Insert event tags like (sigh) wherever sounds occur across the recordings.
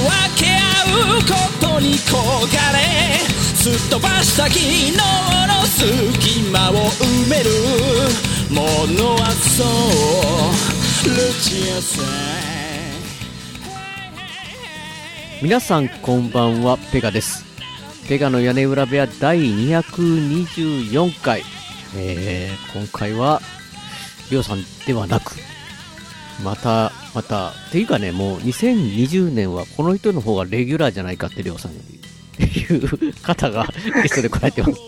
分け合うことに焦がれすっ飛ばした昨日の隙間を埋めるものはそうルチアさん皆さんこんばんは、ペガです。ペガの屋根裏部屋第224回。えー、今回は、りょうさんではなく、また、また、っていうかね、もう2020年はこの人の方がレギュラーじゃないかってりょうさんっていう方がゲストで来られてます。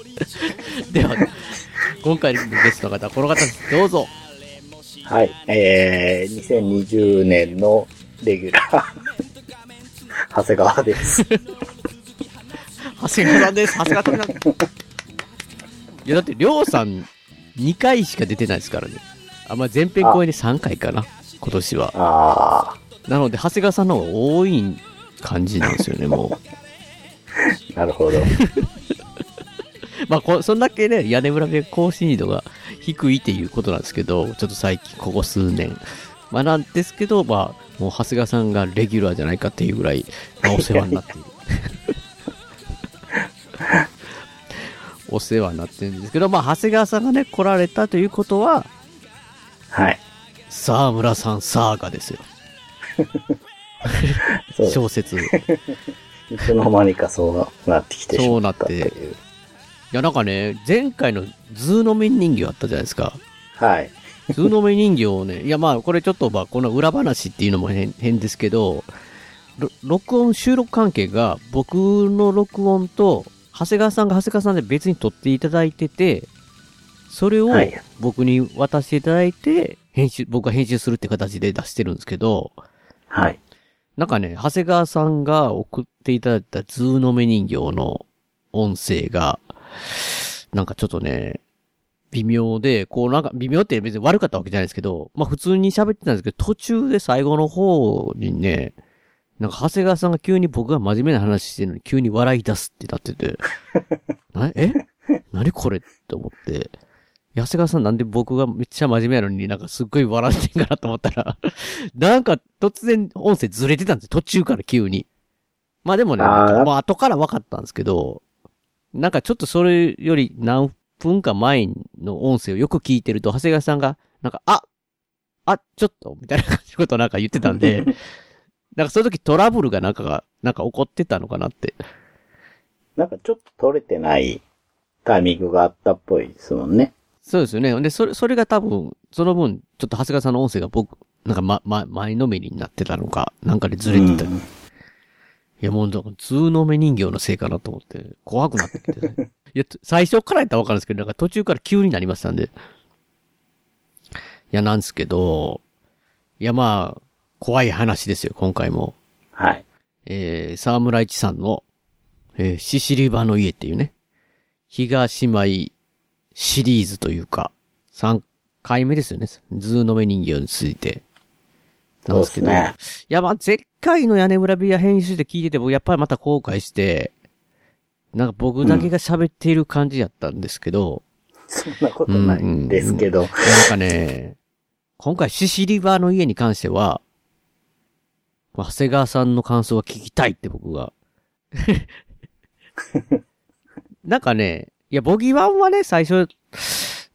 (laughs) では、今回のゲストの方、この方。どうぞ。はい。えー、2020年のレギュラー、(laughs) 長谷川です。(laughs) 長谷川さんです。長谷川さん。いや、だって、りょうさん2回しか出てないですからね。あ、まあ、前編公演で3回かな。今年は。あなので、長谷川さんの方が多い感じなんですよね、もー、(laughs) なるほど。う。(laughs) まあこ、そんだけね、屋根裏で更新度が低いっていうことなんですけど、ちょっと最近、ここ数年。まあ、なんですけど、まあ、もう長谷川さんがレギュラーじゃないかっていうぐらい、まあ、お世話になっている。(laughs) お世話になってるんですけど、まあ、長谷川さんがね、来られたということは、はい。澤村さんサーガですよ。小説。いいつの間にかそうなってきてしまったといそうう。や、なんかね、前回のずうのめ人形あったじゃないですか。はい。ずうのめ人形をね、いや、まあ、これちょっと、まあ、この裏話っていうのも変変ですけど、ろ録音、収録関係が、僕の録音と、長谷川さんが長谷川さんで別に撮っていただいてて、それをはい。僕に渡していただいて、編集、僕が編集するって形で出してるんですけど、はい。なんかね、長谷川さんが送っていただいたずうのめ人形の音声が、なんかちょっとね、微妙で、こうなんか微妙って別に悪かったわけじゃないですけど、まあ普通に喋ってたんですけど、途中で最後の方にね、なんか長谷川さんが急に僕が真面目な話してるのに急に笑い出すってなってて、(laughs) なえ？何これって思って、長谷川さんなんで僕がめっちゃ真面目なのになんかすっごい笑ってんかなと思ったら、(laughs) なんか突然音声ずれてたんですよ。途中から急に。まあでもね、あーまあ後から分かったんですけど、なんかちょっとそれより何分か前の音声をよく聞いてると、長谷川さんが、なんか、ああ、ちょっと、みたいな感じのことをなんか言ってたんで、(laughs) なんかその時トラブルがなんかが、なんか起こってたのかなって。なんかちょっと取れてないタイミングがあったっぽいですもんね。そうですよね。で、それ、それが多分、その分、ちょっと長谷川さんの音声が僕、なんかま、ま、前のめりになってたのか、なんかでずれてた。うんいや、もう、通の目人形のせいかなと思って、怖くなってきて、ね。(laughs) いや、最初からやったらわかるんですけど、なんか途中から急になりましたんで。いや、なんですけど、いや、まあ、怖い話ですよ、今回も。はい。えー、澤村伊智さんの、えー、ししりばの家っていうね、比嘉姉妹シリーズというか、3回目ですよね。ずうのめ人形について。なんですけど。そうでいや、まあ、前回の屋根裏部屋編集で聞いてて、僕やっぱりまた後悔して、なんか僕だけが喋っている感じやったんですけど、そんなことないんですけど。なんかね、今回シシリバの家に関しては、長谷川さんの感想が聞きたいって僕が。(laughs) なんかね、いや、ボギーワンはね、最初、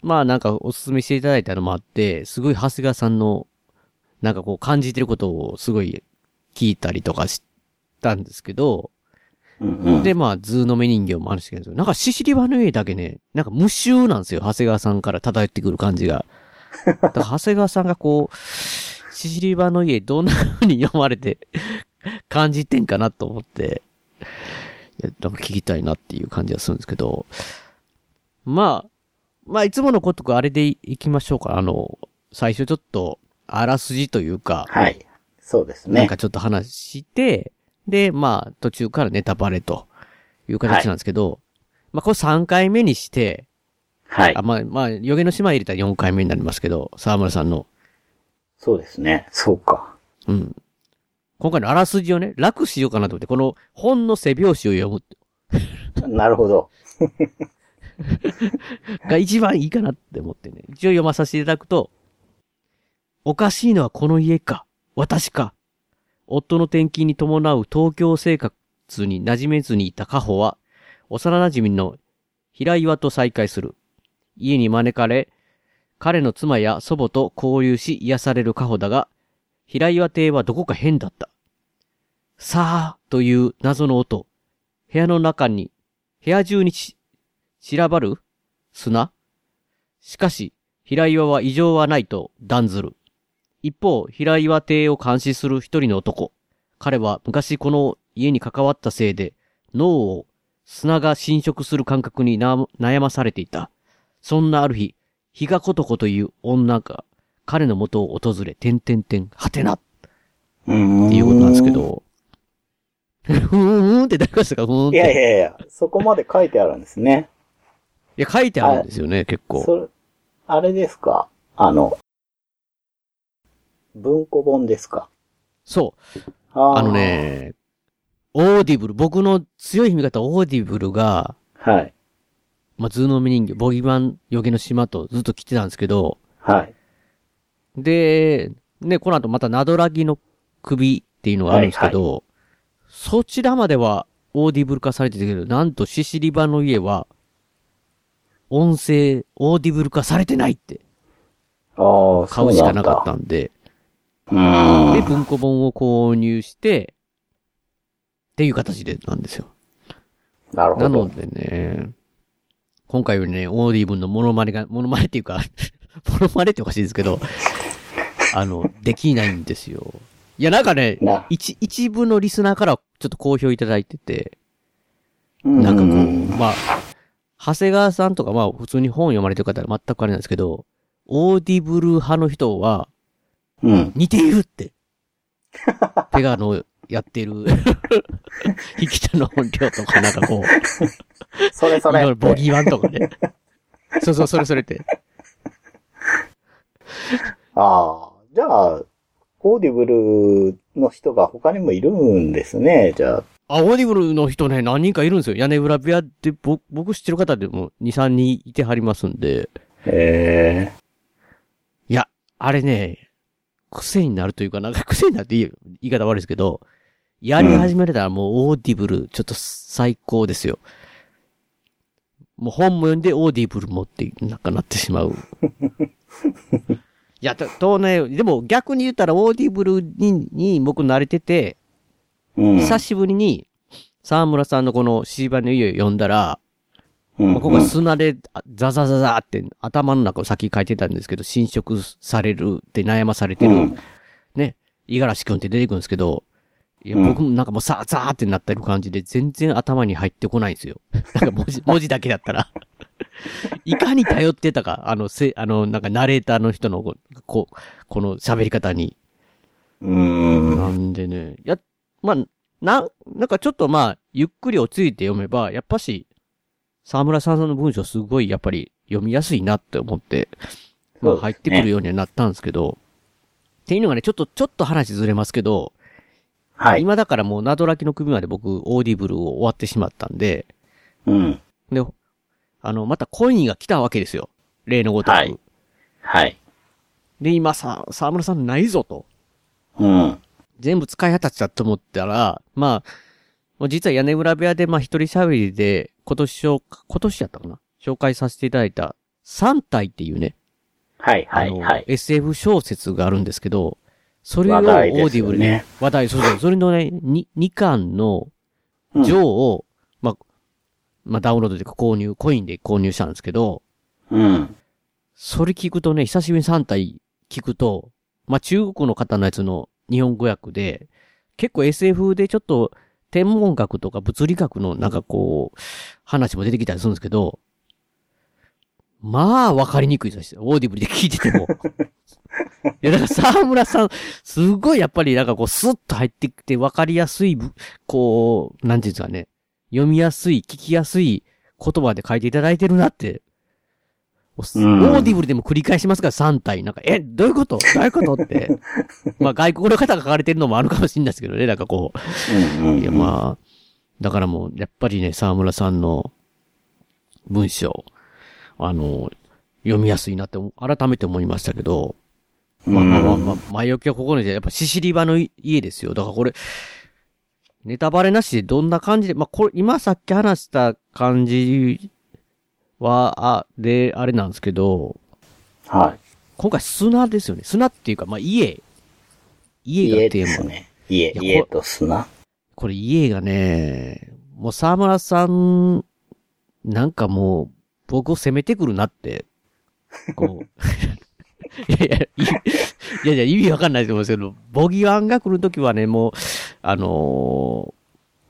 まあなんかおすすめしていただいたのもあって、すごい長谷川さんの、なんかこう感じてることをすごい聞いたりとかしたんですけど、うんうんで、まあ、ずうのめ人形もあるんですけど、なんかししりばの家だけね、なんか無臭なんですよ、長谷川さんから漂ってくる感じが。だから長谷川さんがこう、ししりばの家どんな風に読まれて感じてんかなと思って、なんか聞きたいなっていう感じがするんですけど、まあ、まあ、いつものことくあれでいいきましょうか。あの、最初ちょっと、あらすじというか、はい。そうですねなんか。ちょっと話して、で、まあ、途中からネタバレという形なんですけど、まあ、これ3回目にして、はいあ。まあ、まあ、予言の島入れたら4回目になりますけど、沢村さんの。そうですね。そうか。うん。今回のあらすじをね、楽しようかなと思って、この本の背表紙を読むなるほど。(laughs) が一番いいかなって思ってね。一応読まさせていただくと、おかしいのはこの家か、私か。夫の転勤に伴う東京生活に馴染めずにいたカホは、幼馴染の平岩と再会する。家に招かれ、彼の妻や祖母と交流し癒されるカホだが、平岩邸はどこか変だった。さあ、という謎の音。部屋の中に、部屋中にち散らばる砂？しかし、平岩は異常はないと断ずる。一方、平岩邸を監視する一人の男。彼は昔この家に関わったせいで、脳を砂が侵食する感覚にな悩まされていた。そんなある日、比嘉ことこという女が彼の元を訪れ、てんてんてん、はてなっ。ていうことなんですけ。ど、ふーんって誰かしたかふーんって。いやいやいや、そこまで書いてあるんですね。いや書いてあるんですよね、結構。それ、あれですか？あの、文庫本ですか？そう。あーあの。ね、オーディブル、僕の強い味方、オーディブルが、はい。まあ、ずうのめ人形、ぼぎわん、予言の島とずっと来てたんですけど、はい。で、ね、この後またなどらきの首っていうのがあるんですけど、そちらまではオーディブル化されてたけど、なんとししりばの家は、音声、オーディブル化されてないってああ、買うしかなかったんで、なんだ。で、文庫本を購入して、っていう形でなんですよ。うん。なるほど。なのでね、今回はね、オーディブルのモノマネが、モノマネっていうか、(laughs) モノマネっておかしいですけど、あの、できないんですよ。いや、なんかね、な、一、一部のリスナーからちょっと好評いただいてて、ななんかこう、まあ、長谷川さんとか、まあ、普通に本読まれてる方は全くあれなんですけど、オーディブル派の人は、うん。似ているって。ペガのやってる、引き手の音量とか、なんかこう、それそれ。ボギーワンとかね。そうそう、それそれって。ああ、じゃあ、オーディブルの人が他にもいるんですね、じゃあ。あ、オーディブルの人ね、何人かいるんですよ。屋根裏部屋で、僕、僕知ってる方でも2、3人いてはりますんで。へえ。いや、あれね、癖になるというか、なんか癖になるって言い言い方悪いですけど、やり始めたらもうオーディブル、ちょっと最高ですよ。もう本も読んでオーディブルもって、なんかなってしまう。(laughs) いや、と、とね、でも逆に言ったらオーディブルに、に僕慣れてて、うん。久しぶりに、澤村さんのこのししりばの家を読んだら、うんまあここが砂であザザザザって頭の中を先書いてたんですけど、侵食されるって悩まされてる、うんね、五十嵐くんって出てくるんですけど、いや、うん僕もなんかもうさーザーってなってる感じで全然頭に入ってこないんですよ。(laughs) なんか文字、文字だけだったら。いかに頼ってたか、あの、せ、あの、なんかナレーターの人のこう、この喋り方に。うん。なんでね、や、まあ、な、なんかちょっとまあ、ゆっくり落ち着いて読めば、やっぱし、澤村さんの文章すごいやっぱり読みやすいなって思って、まあ入ってくるようにはなったんですけど、っていうのがね、ちょっと、ちょっと話ずれますけど、はい。今だからもうなどらきの首まで僕、オーディブルを終わってしまったんで、うん。で、あの、またコインが来たわけですよ。例のごとく。はいはい。で、今さ、沢村さんないぞと。うん。全部使い果たしちゃと思ったら、まあ、実は屋根裏部屋で、まあ一人喋りで、今年紹介、今年やったかな？紹介させていただいた、3体っていうね、はい、はい、はい。SF 小説があるんですけど、それをオ話ーディブルに、話題、そうそう、それのね、に2巻の、うんジョーを、まあ、まあダウンロードで購入、コインで購入したんですけど、うん。それ聞くとね、久しぶりに三体聞くと、まあ、中国の方のやつの日本語訳で、結構 SF でちょっと天文学とか物理学のなんかこう、話も出てきたりするんですけど、まあ、わかりにくいですよ。オーディブルで聞いてても。(laughs) いや、だから澤村さん、すごいやっぱりなんかこう、スッと入ってきてわかりやすいぶ、こう、なんていうんですかね。読みやすい、聞きやすい言葉で書いていただいてるなって、オーディブルでも繰り返しますから三体。なんか、え、どういうこと？どういうことって。(laughs) まあ外国の方が書かれてるのもあるかもしれないですけどね、なんかこう。うんうんうん。いや、まあ、だからもう、やっぱりね、澤村さんの文章、あの、読みやすいなって、改めて思いましたけど、まあまあまあまあ、前置きはここにで、やっぱシシリバの家ですよ。だからこれ、ネタバレなしでどんな感じで、まあこれ、今さっき話した感じは、あ、で、あれなんですけど、はい。今回砂ですよね。砂っていうか、まあ家。家家がテーマ。ですね。家、家と砂。これ家がね、もう沢村さん、なんかもう、僕を責めてくるなって、こう。(laughs) いやいや、いいやいや、意味わかんないと思うんですけど、ぼぎわんが、来るときはね、もう、あのー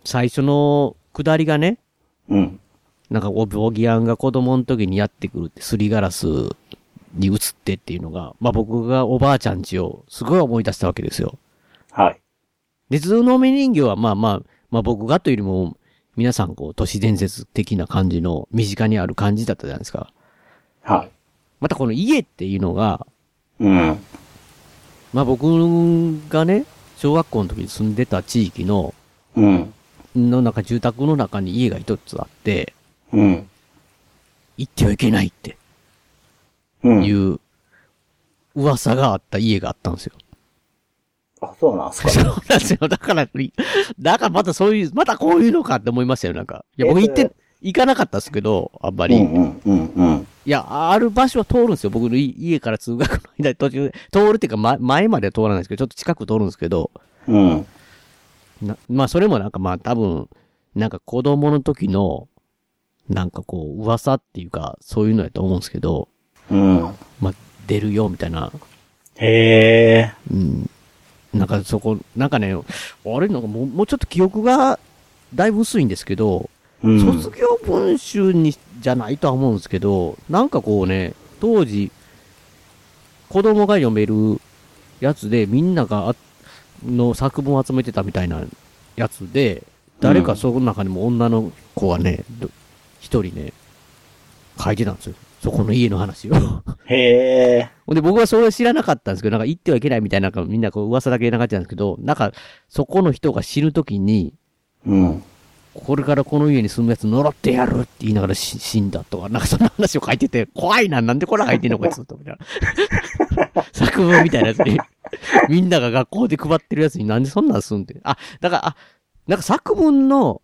最初の下りがね、うん。なんかこうぼぎわんが子供の時にやってくるって、すりガラスに映ってっていうのが、まあ僕がおばあちゃんちをすごい思い出したわけですよ。はい。で、ずうのめ人形はまあまあ、まあ僕がというよりも、皆さんこう、都市伝説的な感じの、身近にある感じだったじゃないですか。はい。またこの家っていうのが、うん。まあ僕がね、小学校の時に住んでた地域の、うん。の中、住宅の中に家が一つあって、うん。行ってはいけないってうん。いう噂があった家があったんですよ。あ、そうなんですか。そうなんですよ。だから、だからまたそういう、またこういうのかって思いましたよ、なんか。いや、僕行って行かなかったですけど、あんまり。うんうんうんうん。いや、ある場所は通るんですよ。僕のい家から通学の間途中で。通るっていうか、ま、前までは通らないんですけど、ちょっと近く通るんですけど、うん。なまあ、それもなんかまあ、多分、なんか子供の時の、なんかこう、噂っていうか、そういうのやと思うんですけど、うん。まあ、出るよ、みたいな。へえ。うん。なんかそこ、なんかね、あれなんかもう、もうちょっと記憶が、だいぶ薄いんですけど、うん。卒業文集に、じゃないとは思うんですけど、なんかこうね、当時、子供が読めるやつで、みんながあ、の作文を集めてたみたいなやつで、誰かその中にも女の子がね、ど一人ね、書いてたんですよ。そこの家の話を。へえ。ほんで、僕はそれ知らなかったんですけど、なんか行ってはいけないみたいな、なんかみんなこう噂だけ流れてたんですけど、なんか、そこの人が死ぬ時に、うん。これからこの家に住むやつ呪ってやるって言いながらし死んだとか、なんかそんな話を書いてて、怖いな、なんでこれ書いてんのこいつと、みたいな。作文みたいなやつに、みんなが学校で配ってるやつになんでそんなんすんって。あ、だから、あ、なんか作文の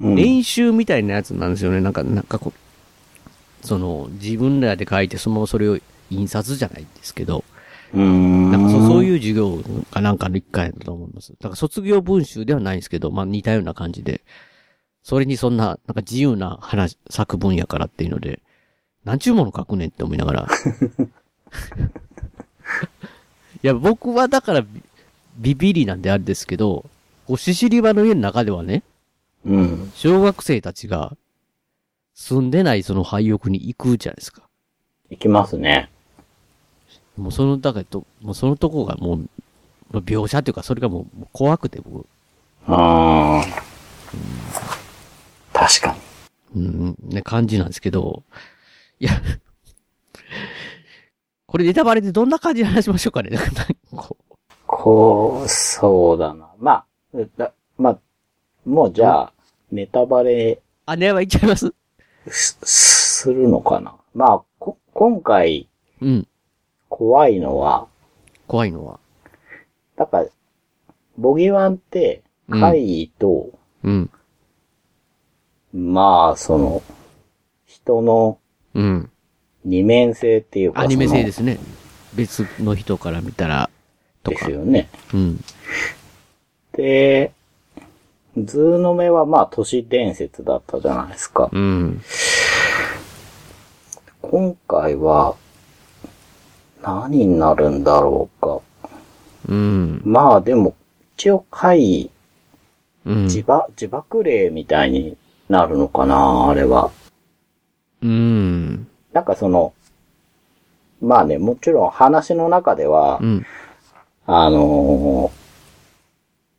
うん。練習みたいなやつなんですよね。なんか、なんかこう、その、自分らで書いて、そのままそれを印刷じゃないですけど、うーん。なんかそそういう授業かなんかの一回だと思います。だから卒業文集ではないんですけど、まあ似たような感じで、それにそんな、なんか自由な話、作文やからっていうので、なんちゅうもの書くねんって思いながら。いや、僕はだからビ、ビビリなんであれですけど、こうシシリバの家の中ではね、うん。小学生たちが住んでないその廃屋に行くじゃないですか。行きますね。もうその、だからと、もうそのとこがもう、まあ描写というか、それがもうもう怖くて、僕、ああ。確かに。うん、ね、感じなんですけど、いや、(laughs) これネタバレでどんな感じで話しましょうかね。なんかこうこう、そうだな。まあ、だまあ、もうじゃあ、ネタバレあ、ねばいっちゃいます？すするのかな。まあ、こ今回うん。怖いのは、怖いのは？だから、ボギワンって、うん怪異と、うん。まあ、その、人のうん。二面性っていうか。アニメ性そですね。別の人から見たら、と。ですよね。うん。で、ズーの目はまあ都市伝説だったじゃないですか。うん。今回は、何になるんだろうか。うん。まあでも、一応怪異、うん。自爆、自爆霊みたいになるのかな、あれは。うん。なんかその、まあね、もちろん話の中では、うん。あのー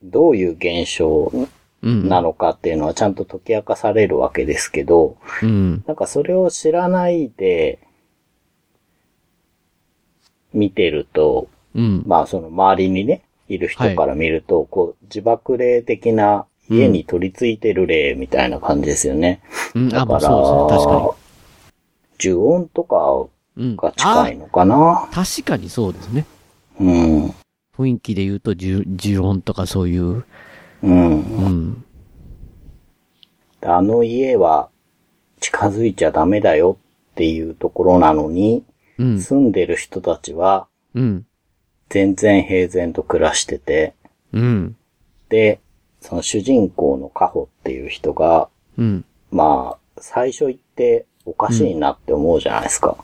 どういう現象うん。なのかっていうのはちゃんと解き明かされるわけですけど、うん。なんかそれを知らないで、見てると、うん。まあその周りにね、いる人から見ると、こう、自爆霊的な家に取り付いてる霊みたいな感じですよね。うん。あ、まあだから、そうですね。確か呪音とかに。うん。が近いのかなあ確かにそうですね。うん。雰囲気で言うと、呪呪音とかそういう。うん。うん。あの家は近づいちゃダメだよっていうところなのに、うん。住んでる人たちはうん。全然平然と暮らしてて、うん。で、その主人公のカホっていう人が、うん。まあ、最初行っておかしいなって思うじゃないですか。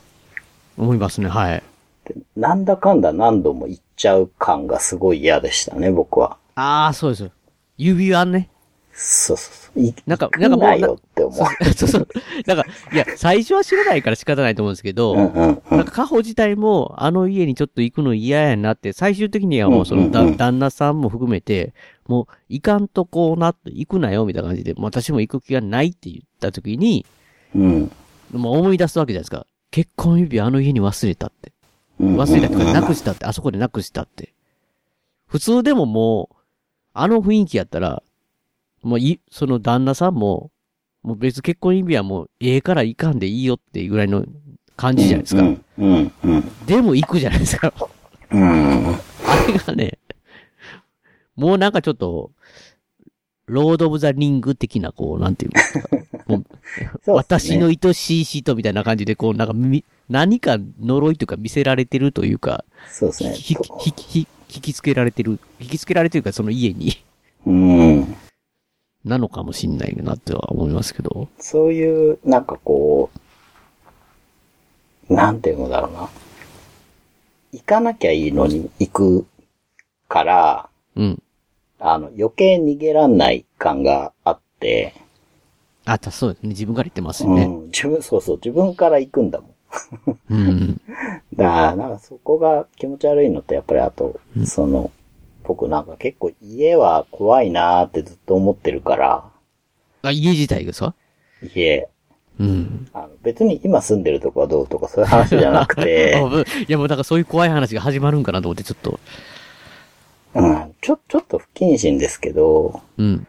思いますね。はい。でなんだかんだ何度も行っちゃう感がすごい嫌でしたね、僕は。ああ、そうですよ。指輪ね。そうそうそう。いなんかななんかもうよって思う。そうそう。なんか、いや、最初は知らないから仕方ないと思うんですけど、うんうんうん。なんか、カホ自体も、あの家にちょっと行くの嫌やなって、最終的にはもうその、だうんうんうん旦那さんも含めて、もう、行かんとこうなって、行くなよ、みたいな感じで、もう私も行く気がないって言った時に、うん。もう思い出すわけじゃないですか。結婚指輪あの家に忘れたって。うん忘れたとか、なくしたって、あそこでなくしたって。普通でももう、あの雰囲気やったら、もうい、その旦那さんも、もう別結婚指輪も、ええから行かんでいいよっていうぐらいの感じじゃないですか。うん。うん。うん。でも行くじゃないですか。うん。あれがね、もうなんかちょっと、ロード・オブ・ザ・リング的な、こう、(laughs) なんていうか。もう (laughs) そうっ私の愛しい人みたいな感じで、こう、なんかみ、何か呪いというか見せられてるというか、そうですね。ひ、ひ、ひ、引きつけられてる、引きつけられてるか、その家に、うん。なのかもしんないなっては思いますけど。そういう、なんかこう、なんていうのだろうな。行かなきゃいいのに行くから、うん。あの、余計逃げらんない感があって、あ、たそうですね。自分から言ってますよね。うん、自分、そうそう、自分から行くんだもん。うん。(laughs) だから、なんかそこが気持ち悪いのと、やっぱりあと、その、僕なんか結構家は怖いなーってずっと思ってるから、あ、家自体がさ家、うん。あの別に今住んでるとこはどうとかそういう話じゃなくて (laughs) いやもうなんかそういう怖い話が始まるんかなと思ってちょっと。うん、ちょ、ちょっと不謹慎ですけど、うん。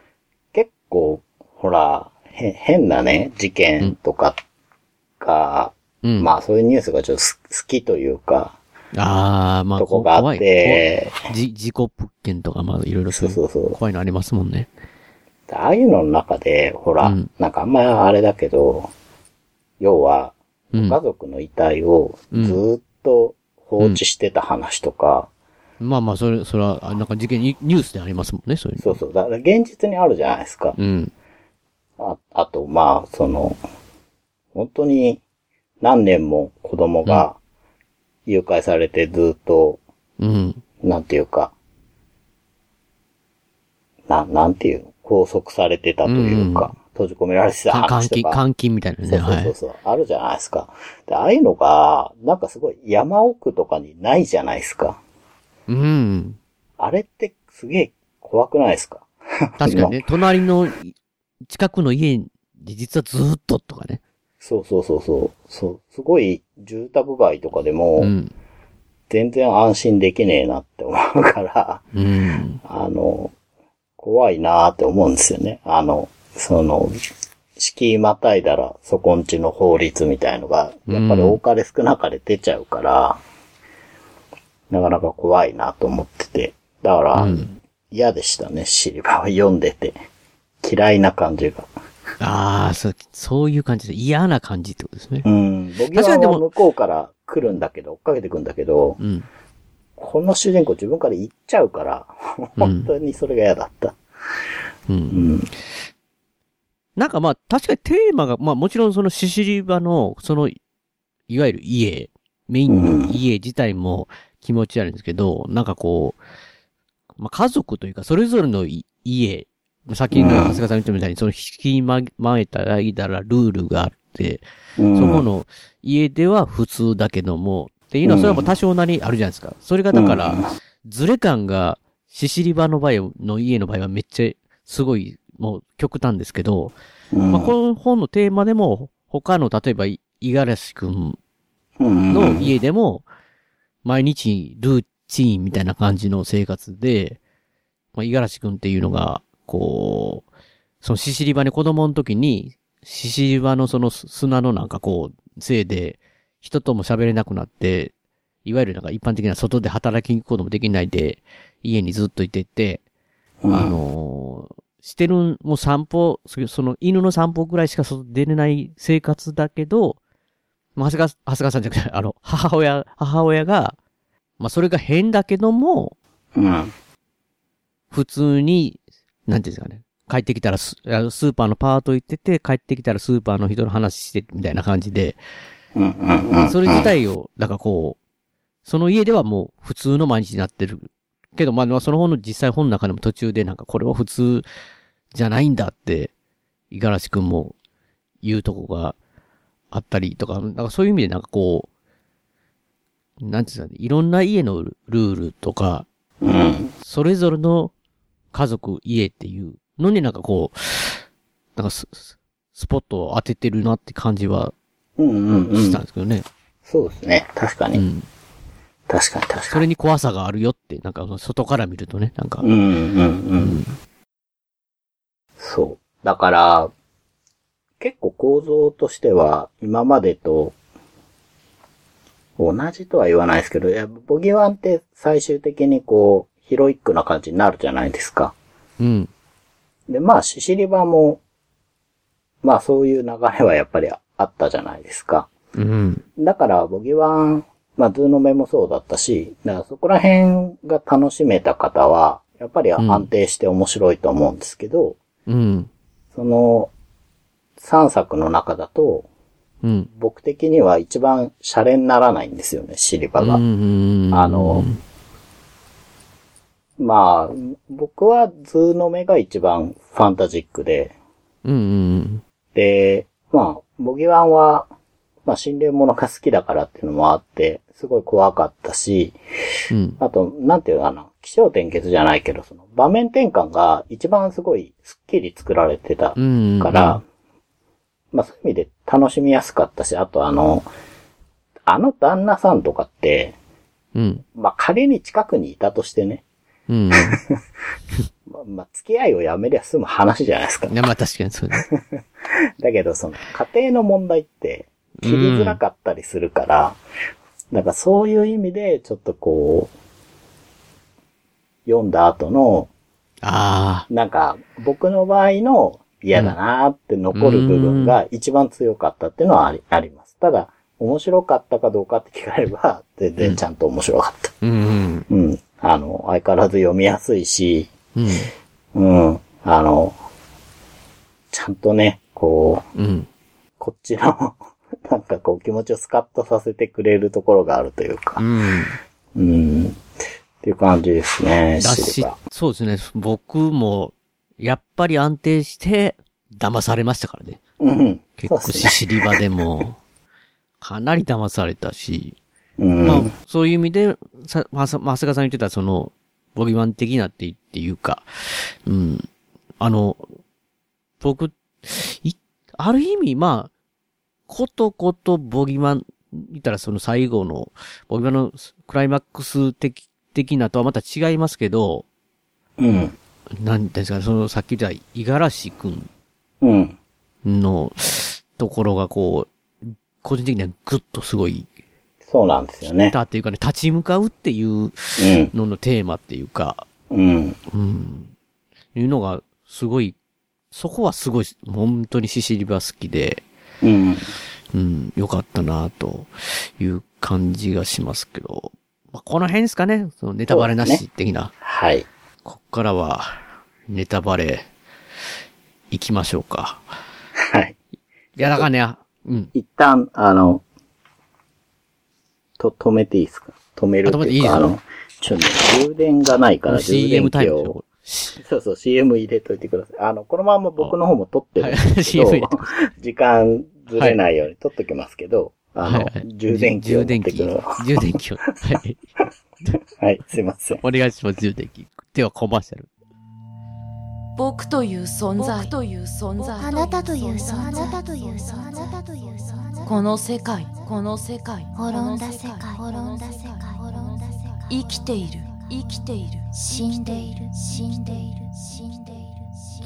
結構、ほら、へ、変なね、事件とかが、うん。まあそういうニュースがちょっとす好きというか、ああ、まあ、とこがあって、じ、事故物件とか、まあ、いろいろそうそうそう怖いのありますもんね。ああいうのの中で、ほら、うんなんかあんまあれだけど、要は、うん家族の遺体をずーっと放置してた話とか、まあまあ、それ、それは、あなんか事件に、ニュースでありますもんね、そういうの。そうそう、だから現実にあるじゃないですか。うん。ああと、まあ、その、本当に何年も子供が誘拐されてずっと、うん。なんていうか、な、なんていうの？拘束されてたというか、閉じ込められてたか監禁、話とか。監禁みたいなね。そうそうはい。そうそう、あるじゃないですか。で、ああいうのが、なんかすごい山奥とかにないじゃないですか。うん。あれってすげえ怖くないですか？(laughs) 確かにね、隣の、近くの家で実はずーっととかね。そうそうそうそう。そう。すごい住宅街とかでも、うん。全然安心できねえなって思うから、うん。あの、怖いなーって思うんですよね。あの、その、敷居またいだら、そこんちの法律みたいのが、やっぱり多かれ少なかれ出ちゃうから、なかなか怖いなと思ってて。だから、うん嫌でしたね、シリバーは読んでて。嫌いな感じが。ああ、そう、そういう感じで嫌な感じってことですねう。ん。ボギワ確かにでもは向こうから来るんだけど、追っかけてくんだけど、うん。この主人公自分から行っちゃうから、本当にそれが嫌だった。う。うんん。なんかまあ、確かにテーマが、まあもちろんそのシシリバの、その、いわゆる家、メインの家自体も気持ち悪いんですけど、なんかこう、まあ家族というか、それぞれのい家、さっきの長谷川さん言ったみたいに、その引きま、まえた間らルールがあって、うん。そこの家では普通だけども、っていうのはそれはもう多少なりあるじゃないですか。それがだから、ズレ感が、シシリバの場合の家の場合はめっちゃ、すごい、もう極端ですけど、うん。まあ、この本のテーマでも、他の、例えば、い五十嵐くんの家でも、毎日ルーチンみたいな感じの生活で、まあ、五十嵐くんっていうのが、こう、そのシシリ場に子供の時に、シシリ場のその砂のなんかこう、せいで、人とも喋れなくなって、いわゆるなんか一般的な外で働きに行くこともできないで、家にずっといてて、うん。あのーしてる、もう散歩、そその犬の散歩ぐらいしか外出れない生活だけど、まあ、長谷川、長谷川さんじゃなくて、あの、母親、母親が、まあ、それが変だけども、うん。普通に、なんていうんですかね、帰ってきたらススーパーのパート行ってて、帰ってきたらスーパーの人の話して、みたいな感じで、うん。うん。うん。それ自体を、なんかこう、その家ではもう普通の毎日になってる。けど、まあまあ、その本の実際本の中でも途中でなんかこれは普通じゃないんだって、五十嵐くんも言うとこがあったりとか、なんかそういう意味でなんかこう、なんていうんですかね、いろんな家のルールとか、うん。それぞれの家族、家っていうのになんかこう、なんかスススポットを当ててるなって感じはうん。うん。うしたんん。ですけどね。そうですね。確かに。うん。確かに、確そかに。れに怖さがあるよって、なんか外から見るとね、なんか。うん。うん。うん。そう。だから、結構構造としては、今までと、同じとは言わないですけど、いやボギワンって最終的にこう、ヒロイックな感じになるじゃないですか。うん。で、まあ、シシリバも、まあそういう流れはやっぱりあったじゃないですか。うん。だから、ボギワン、まあ、ずうのめもそうだったし、だからそこら辺が楽しめた方は、やっぱり安定して面白いと思うんですけど、うん。その、3作の中だと、うん。僕的には一番シャレにならないんですよね、ししりばが。うん。あの、まあ、僕はずうのめが一番ファンタジックで、うん。うん。で、まあ、ぼぎわんは、まあ、心霊物が好きだからっていうのもあって、すごい怖かったし、うん。あと、なんていうのかな、気象転結じゃないけど、その場面転換が一番すごいスッキリ作られてたうん。から、まあそういう意味で楽しみやすかったし、あとあの、あの旦那さんとかって、うん。まあ仮に近くにいたとしてね、うん。(laughs) (laughs) まあ、まあ付き合いをやめりゃ済む話じゃないですか。いや、まあ確かにそうだ。(laughs) だけどその家庭の問題って切りづらかったりするから、なんかそういう意味でちょっとこう、読んだ後の、あなんか僕の場合の嫌だなーって残る部分が一番強かったっていうのはありあります。ただ、面白かったかどうかって聞かれれば、(laughs) 全然ちゃんと面白かった。あ。うん。うん。あの、相変わらず読みやすいし、うん。うん。あの、ちゃんとね、こう、うん。こっちの、(laughs) なんかこう気持ちをスカッとさせてくれるところがあるというかう、ん。うん。っていう感じですね、そうですね。僕も、やっぱり安定して、騙されましたからね。うん。結構そうですね。シシリバでも、(laughs) かなり騙されたし、うん。まあ、そういう意味で、さ、まさ、まさかさん言ってた、その、ボギマン的なってっていうか、うん。あの、僕、い、ある意味、まあ、ことことボギマン、言ったらその最後の、ボギマンのクライマックス的、的なとはまた違いますけど、うん。なんですかね、そのさっき言った五十嵐くんうん。のところがこう、個人的にはぐっとすごい、そうなんですよね。だっていうかね、立ち向かうっていううん。ののテーマっていうか、うん。うん。いうのが、すごい、そこはすごい、本当にシシリバ好きで、うん。うん、よかったなという感じがしますけど、まあ、この辺ですかね、そのネタバレなし的な。はい。からは、ネタバレ、行きましょうか。はい。いや、だからね、うん。一旦、あの、と、止めていいですか？止めるっていうか、あ止めていいですよあの、ちょっとね、充電がないから、充電器を、そうそう、CM 入れといてください。あの、このまま僕の方も撮ってるんですけはい時間ずれないように撮っときますけど、あの、はいはい充電器を持充電器。充電器を。はい。はい、すいません。お願いします、充電器。では、コマーシャル。僕という存在。という存在。あなたという存在。あなたという存在。という存在この世界この世界滅んだ世界。滅んだ世界。滅んだ世界。生きている。生きている。死んでいる。死んでいる。死んでいる。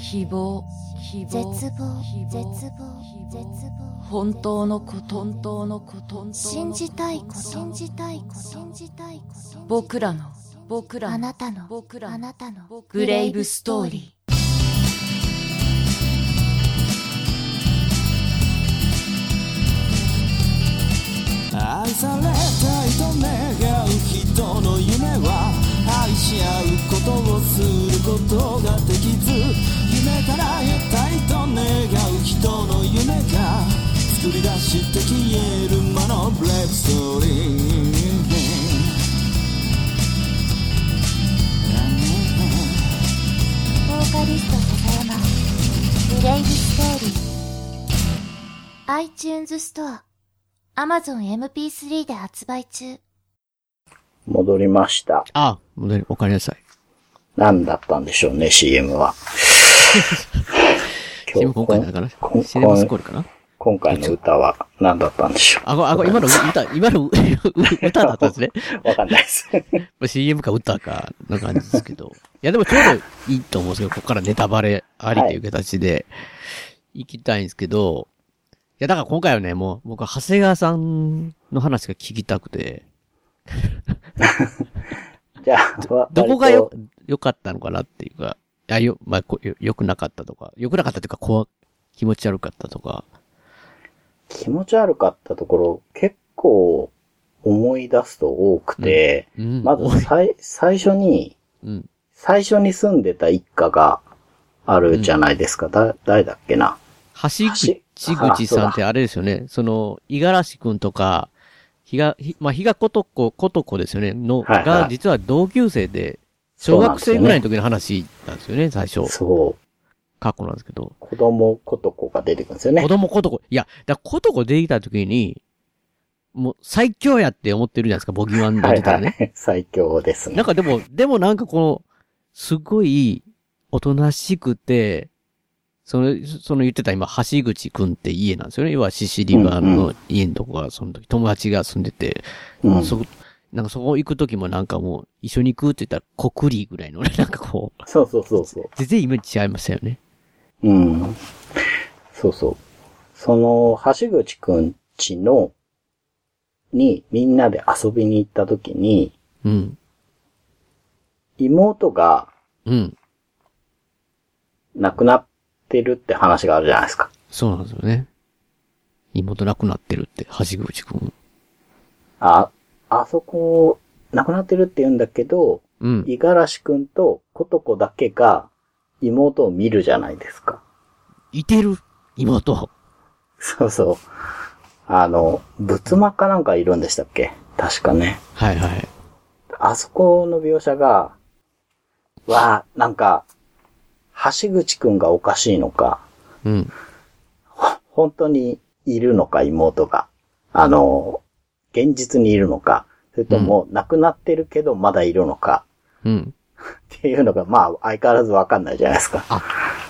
希望。希望。絶望。希絶望望。絶望本当のこと本当のこと信じたいこと信じたいこと。信じたいこと。僕らの僕らのあなたの僕らのあなたの。グレイブストーリ愛されたいと願う人えるものブレイブストーリーボーカリスト笹山グレイブストーリー iTunes ストア Amazon MP3 で発売中戻りました。あ、戻り、おかえりなさい。何だったんでしょうね、CM は。(laughs) CM 今回なのかなこん ?CM スコールかな今回の歌は何だったんでしょあ、ご、あ、ご、今の歌、(laughs) 今の歌だったんですね。う。わかんないです。(laughs) まあ CM か歌か、な感じですけど。いや、でもちょうどいいと思うんですけど、ここからネタバレありという形で、行きたいんですけど、いや、だから今回はね、もう、僕は長谷川さんの話が聞きたくて、(laughs) じゃあ、わどこがよ割、良かったのかなっていうか、いや、よ、まあ、こよ、良くなかったとか、良くなかったというか、怖、気持ち悪かったとか、と気持ち悪かったところ、結構思い出すと多くて、うん。まず最、最初に、うん。最初に住んでた一家があるじゃないですか。だ、誰だっけな。橋口口さんってあれですよね。その、五十嵐くんとか、ひが、ひまあ、ひがことこ、ことこですよね。の、はいはいが、実は同級生で、小学生ぐらいの時の話なんですよね、最初。そう。過去なんですけど。子供ことこが出てくるんですよね子。供ことこ、いや、だことこ出てきた時に、もう最強やって思ってるじゃないですか、ボギワンではい出たらね。はい。(laughs) 最強ですねなん。かでも、でもなんかこの、すごい、おとなしくて、その、その言ってた今、橋口くんって家なんですよね。要はシシリバうんうの家のとこが、その時友達が住んでて、うん。そ、なんかそこ行く時もなんかもう、一緒に行くって言ったら、コクリーぐらいのね、なんかこう、そうそうそうそう。全然イメージ違いましたよね。うん。そうそう。その、橋口くんちの、にみんなで遊びに行った時に、うん。妹がうん。亡くなってるって話があるじゃないですか。そうなんですよね。妹亡くなってるって、橋口くん。あ、あそこ、亡くなってるって言うんだけど、うん。五十嵐くんと琴子だけが妹を見るじゃないですか。いてる？妹。そうそう。あの、仏間かなんかいるんでしたっけ？確かね。はいはい。あそこの描写が、わあ、なんか、橋口くんがおかしいのか、うん。本当にいるのか、妹が。あの、現実にいるのか、それとも亡くなってるけどまだいるのか、うん。っていうのが、まあ、相変わらずわかんないじゃないですか。あ、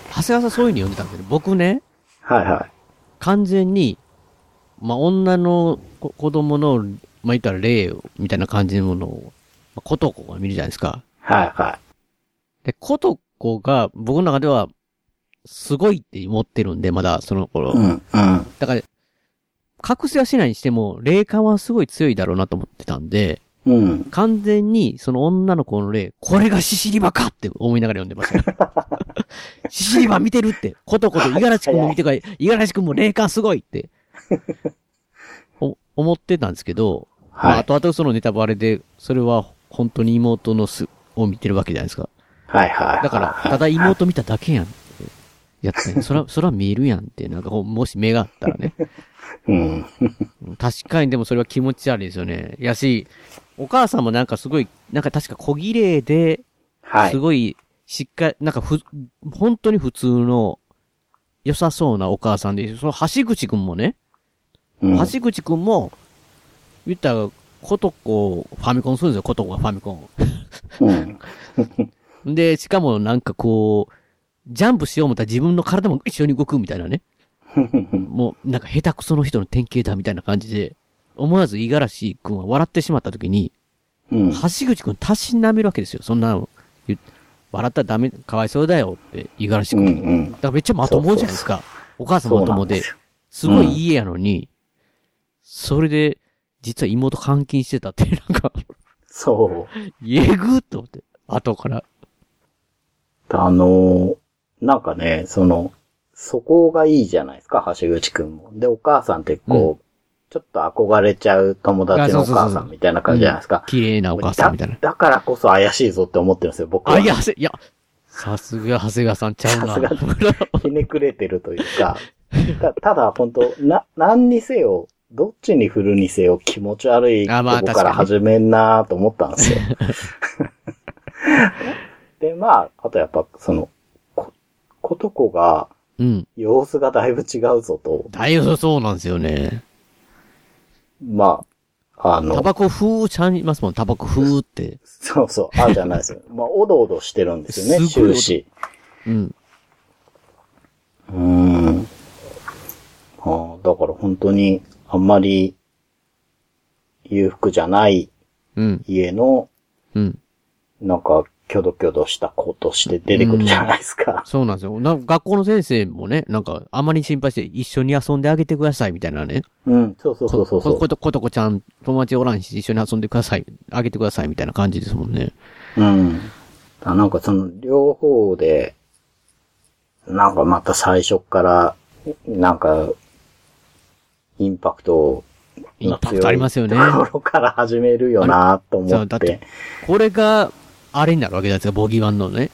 長谷川さんそういう風に読んでたんですけど、僕ね、はいはい。完全に、まあ、女の子子供の、まあ、言ったら霊みたいな感じのものを、まあ、ことこが見るじゃないですか。はいはで、ことこが僕の中では、すごいって思ってるんで、まだその頃。い。うん、うん。だから、隠しはしないにしても、霊感はすごい強いだろうなと思ってたんで、うん。完全にその女の子の霊、これがシシリバかって思いながら読んでました。(laughs) シシリバ見てるって、ことこと五十嵐くんも見てるから、五十嵐くんも霊感すごいって、(laughs) お思ってたんですけど、まあ、はい。後々そのネタバレで、それは本当に妹のす、を見てるわけじゃないですか。はいはい。だから、ただ妹見ただけやんって。やったね。そら、そら見えるやんって、なんかもし目があったらね。うん。確かにでもそれは気持ち悪いですよね。やし、お母さんもなんかすごい、なんか確か小綺麗で、はい。すごい、しっかり、なんかふ、本当に普通の、良さそうなお母さんで、その橋口くんもね、うん橋口くんも、言ったら、ことこ、ファミコンするんですよ、ことこがファミコン。うん。(laughs) で、しかもなんかこう、ジャンプしよう思ったら自分の体も一緒に動くみたいなね。(laughs) もう、なんか下手くその人の典型だみたいな感じで、思わず五十嵐くんは笑ってしまった時に、うん。橋口くんたしなめるわけですよ。そんなの。言笑ったらダメ、かわいそうだよって、五十嵐く。うんんだからめっちゃまともじゃないですか。お母さんそうまともでですごいいい家やのに、それで、実は妹監禁してたって、なんか、そう。えぐっと思って、後から。あのーなんかね、その、そこがいいじゃないですか、橋口くんも。で、お母さんってこう、ちょっと憧れちゃう友達のお母さんみたいな感じじゃないですか。綺麗なお母さんみたいなだ。だからこそ怪しいぞって思ってるんですよ、僕は。あ、いや、せいや、さすが長谷川さんちゃうな。さすがひねくれてるというか、たただ本当な、何にせよ、どっちに振るにせよ気持ち悪いとこから始めんなと思ったんですよ。(laughs) で、まあ、あとやっぱ、その、こ、ことこが、うん。様子がだいぶ違うぞと、だいぶそうなんですよね。まあ、あの、タバコ風ちゃいますもん、タバコ風って。そうそう、あるじゃないですよ。(laughs) まあ、おどおどしてるんですよね、終始。うん。うーん。ああだから本当に、あんまり、裕福じゃないうん。家の、うん。なんか、キョドキョドした子として出てくるじゃないですか。そうなんですよ。な学校の先生もね、なんか、あまり心配して一緒に遊んであげてくださいみたいなね。うん、そうそうそうそうそここと、ことこちゃん、友達おらんし、一緒に遊んでください、あげてくださいみたいな感じですもんね。う。うん。あなんかその、両方で、なんかまた最初っから、なんか、インパクトインパクトありますよねところから始めるよなと思っそうだってて。これが、あれになるわけじゃないですか、ボギーワンのね。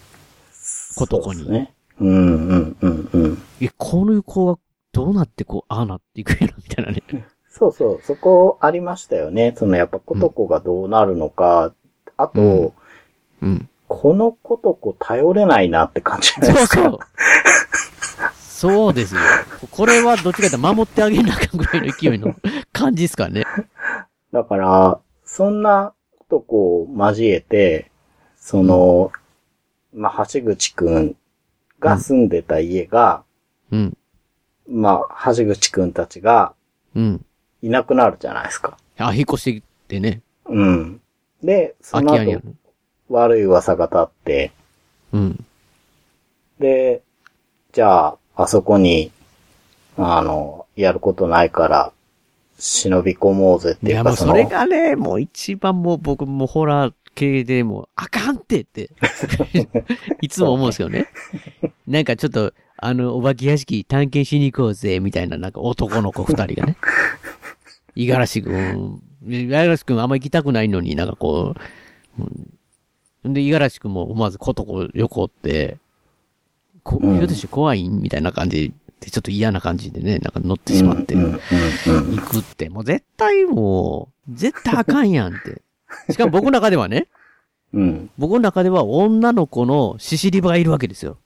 ことこにね。うん、うん、うん、うん。え、この子がどうなってこう、ああなっていくやろ、みたいなね。そうそう、そこありましたよね。そのやっぱことこがどうなるのか、あと、うんうん。このことこ頼れないなって感じですか。そうそう。そうですよ。これはどっちかというと守ってあげなあかんぐらいの勢いの感じですかね。だから、そんなことこを交えて、その、まあ、橋口くんが住んでた家が、うん。まあ、橋口くんたちがうん。いなくなるじゃないですか。あ、引っ越してきてね。うん。で、その後空き家にある。悪い噂が立って、うん。で、じゃあ、あそこに、あの、やることないから、忍び込もうぜっていや、いうか、そそれがね、もう一番もう僕もホラー系でもう、あかんってって、(laughs) いつも思うんですよね。なんかちょっと、あの、お化け屋敷探検しに行こうぜ、みたいな、なんか男の子二人がね。五十嵐くん、五十嵐くんあんま行きたくないのになんかこう、うん、で、五十嵐くんも思わずことこ横って、こ、うんひょっとして怖い？んみたいな感じで、ちょっと嫌な感じでね、なんか乗ってしまって。行くって、もう絶対もう、絶対あかんやんって。しかも僕の中ではね、うん。僕の中では女の子のシシリバがいるわけですよ。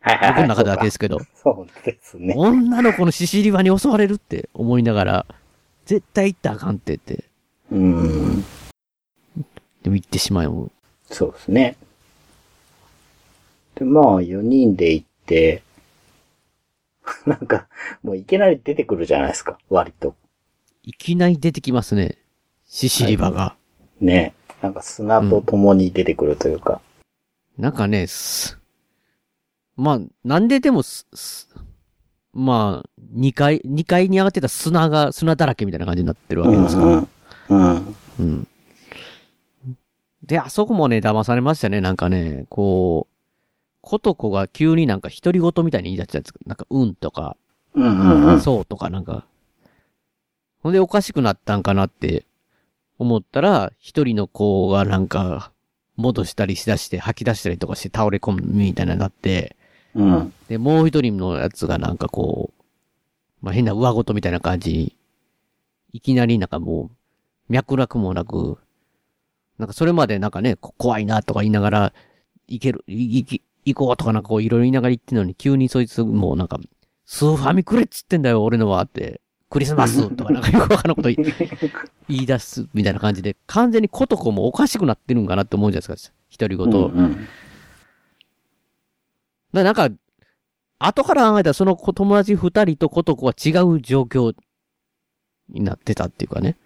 はいはいはい。僕の中だけですけど。そうですね。女の子のシシリバに襲われるって思いながら、絶対行ったらあかんってって。うん。でも行ってしまう。そうですね。で、まあ、4人で行って、(laughs) なんか、もういきなり出てくるじゃないですか、割と。いきなり出てきますね。シシリバが。ね。なんか砂と共に出てくるというか。なんかね、す、まあ、なんででもす、すまあ、2階、2階に上がってた砂が、砂だらけみたいな感じになってるわけですから。うん。うん。うん。で、あそこもね、騙されましたね。なんかね、こう、ことこが急になんか独り言みたいに言い出したやつ。なんか、うんとか、うんうんうん。そうとかなんか。ほんでおかしくなったんかなって思ったら、一人の子がなんか、戻したりしだして吐き出したりとかして倒れ込むみたいなになって、うん。で、もう一人のやつがなんかこう、まあ、変な上事みたいな感じ、いきなりなんかもう、脈絡もなく、なんかそれまでなんかね、こ怖いなとか言いながら、行ける、い行き、行こうとかなんかこういろいろ言いながら言ってんのに、急にそいつもうなんか、スーファミくれっつってんだよ、俺のはって。クリスマスとかなんかよくわからんこと言い (laughs) 言い出すみたいな感じで、完全にことこもおかしくなってるんかなって思うじゃないですか。独り言。うんうん。ななんか、後から考えたらその友達二人とことこは違う状況になってたっていうかね。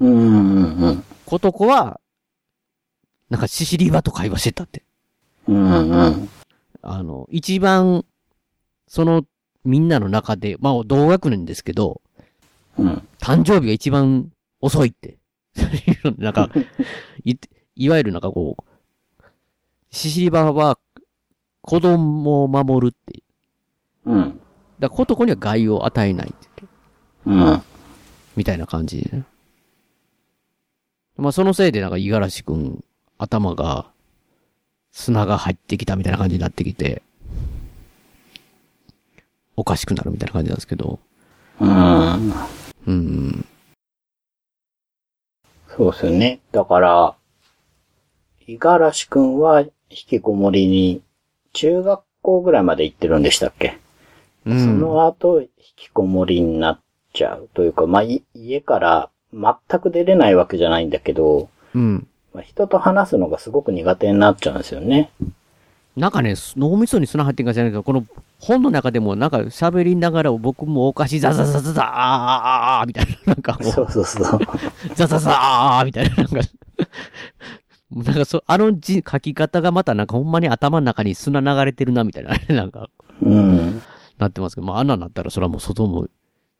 うんうんうん。ことこは、なんかシシリバと会話してたって。うんうん。あの、一番、その、みんなの中で、まあ、同学年ですけど、うん。誕生日が一番遅いって。(laughs) なんか、い、いわゆるなんかこう、シシリバは子供を守るっていう。うん。だから、ことこには害を与えないって言って。うん。みたいな感じでね。まあ、そのせいでなんか、五十嵐くん、頭が、砂が入ってきたみたいな感じになってきて、おかしくなるみたいな感じなんですけど、うん。うん、そうですよね。だから、五十嵐くんは引きこもりに、中学校ぐらいまで行ってるんでしたっけ、うん。その後、引きこもりになっちゃうというか、まあ、い家から全く出れないわけじゃないんだけど、うん。まあ、人と話すのがすごく苦手になっちゃうんですよね。なんかね、脳みそに砂入ってんかじゃないけど、この本の中でもなんか喋りながら僕もおかしいザザザザザあーあーあーみたいな、なんかこそうそうそう。う、ザザザあーみたいな、なんか、なんかそ、あの字、書き方がまたなんかほんまに頭の中に砂流れてるな、みたいな、なんか、うん。なってますけど、まあ、あんなになったらそれはもう外も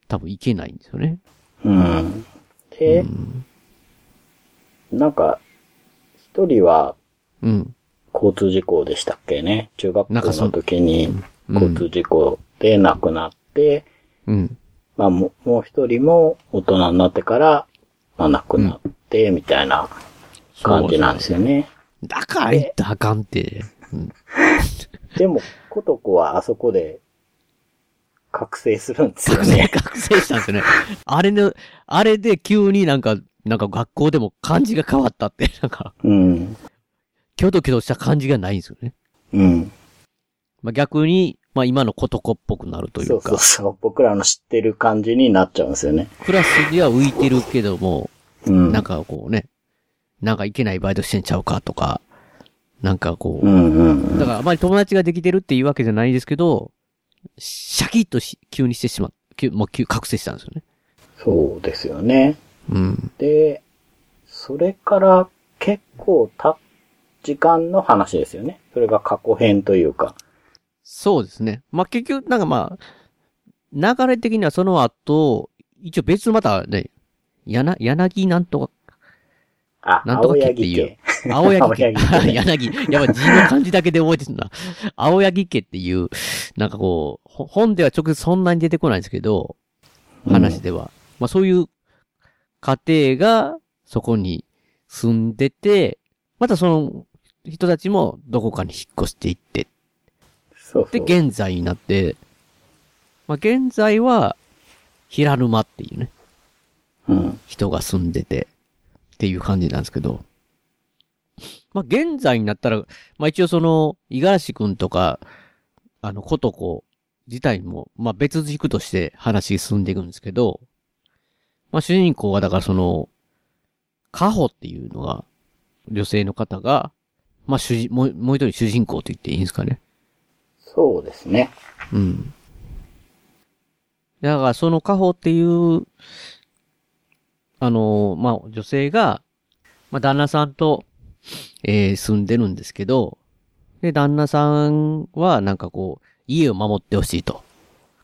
多分行けないんですよね。うん。で、なんか、一人はうん。交通事故でしたっけね。中学校の時にうん交通事故で亡くなって、うん。まあもうもう一人も大人になってから、まあ亡くなって、みたいな感じなんですよね。だから言ったらあかんって。うん。(laughs) でも、ことこはあそこで覚醒するんですよね。覚醒したんですよね。あれの、あれで急になんか、なんか学校でも漢字が変わったって、なんか、うん。キョトキョトした感じがないんですよね。うん。まあ、逆に、まあ今のことこっぽくなるといそううか、そうそう。僕らの知ってる感じになっちゃうんですよね。クラスには浮いてるけども、うん。なんかこうね、なんかいけないバイトしてんちゃうかとか、なんかこう、うんうんだからあまり友達ができてるっていうわけじゃないですけど、シャキッとし急にしてしまう。急もう急覚醒したんですよね。そうですよね。うん。で、それから結構た、時間の話ですよね。それが過去編というか。そうですね。まあ、結局、なんかまあ、流れ的にはその後、一応別のまたね、やな、柳なんとか、あ、なんとか青家っていう。青柳家。青 (laughs) (laughs) 柳。やっぱ字の漢字だけで覚えてるな。青柳家っていう、なんかこう、ほ本では直接そんなに出てこないんですけど、話では。まあそういう家庭がそこに住んでて、またその人たちもどこかに引っ越していって、で、そうそう。現在になって、まあ現在は、平沼っていうね、うん。人が住んでて、っていう感じなんですけど、まあ、現在になったら、まあ、一応その、五十嵐くんとか、あの、ことこ自体も、まあ、別軸として話進んでいくんですけど、まあ、主人公はだからその、カホっていうのが、女性の方が、まあ、主人、もう、もう一人主人公と言っていいんですかね。そうですね。うん。だから、そのカホっていう、あの、まあ、女性が、まあ、旦那さんと、えー住んでるんですけど、で、旦那さんは、なんかこう、家を守ってほしいと、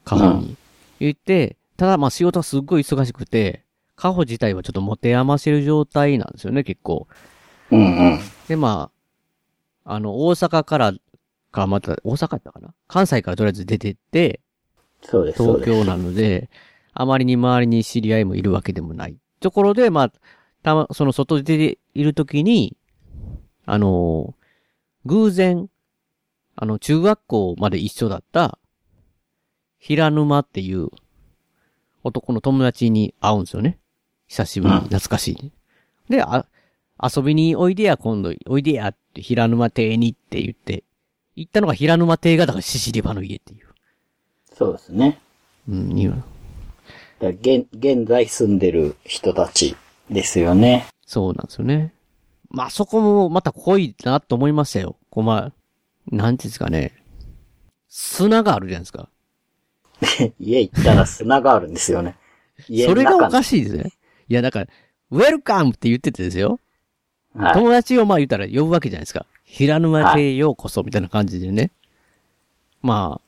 カホに言って、ただ、まあ、仕事はすっごい忙しくて、カホ自体はちょっと持て余してる状態なんですよね、結構。うんうん。で、まあ、あの、大阪からか、また、大阪やったかな？関西からとりあえず出てって、そうです。東京なので、あまりに周りに知り合いもいるわけでもない。ところで、まあ、たま、その外で出ているときに、あのー偶然、あの、中学校まで一緒だった、平沼っていう男の友達に会うんですよね。久しぶり懐かしいね。で、あ、遊びにおいでや、今度、おいでやって平沼邸にって言って、行ったのが平沼邸がだからシシリバの家っていう。そうですね。うん、言うのだ現、現在住んでる人たちですよね。そうなんですよね。まあ、そこもまた濃いなと思いましたよ。こう、まあ、なんていうんですかね。砂があるじゃないですか。(laughs) 家行ったら砂があるんですよね。家それがおかししいですね。いや、だから、ウェルカムって言っててですよ。い。はい。友達をまあ言ったら呼ぶわけじゃないですか。平沼家へようこそみたいな感じでね。まあ、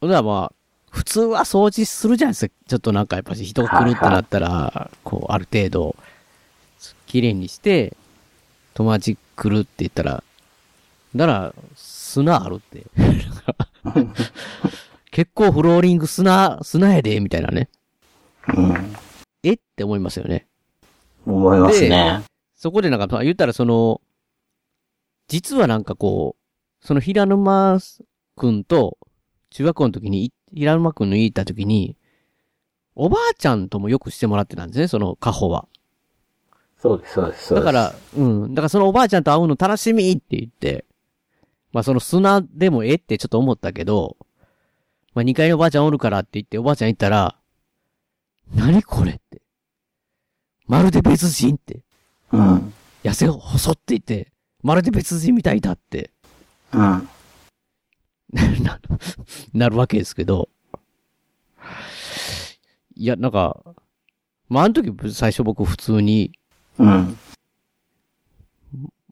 それはまあ、普通は掃除するじゃないですか。ちょっとなんかやっぱし人が来るってなったら、こう、ある程度、綺麗にして、友達来るって言ったら、だから、砂あるって。(laughs) 結構フローリング砂、砂やで、みたいなね。うん。え？って思いますよね。思いますね。そこでなんか、まあ言ったらその、実はなんかこう、その平沼くんと、中学校の時にい、平沼くんの家行った時に、おばあちゃんともよくしてもらってたんですね、そのカホは。そうです、そうです。そうですだから、うん。だからそのおばあちゃんと会うの楽しみって言って、まあその砂でもええってちょっと思ったけど、まあ2階におばあちゃんおるからって言っておばあちゃん行ったら、何これって。まるで別人って。うん。痩せ細っていて、まるで別人みたいだって、うん。な、なるわけですけど。いや、なんか、まあ、あの時最初僕普通に、うん。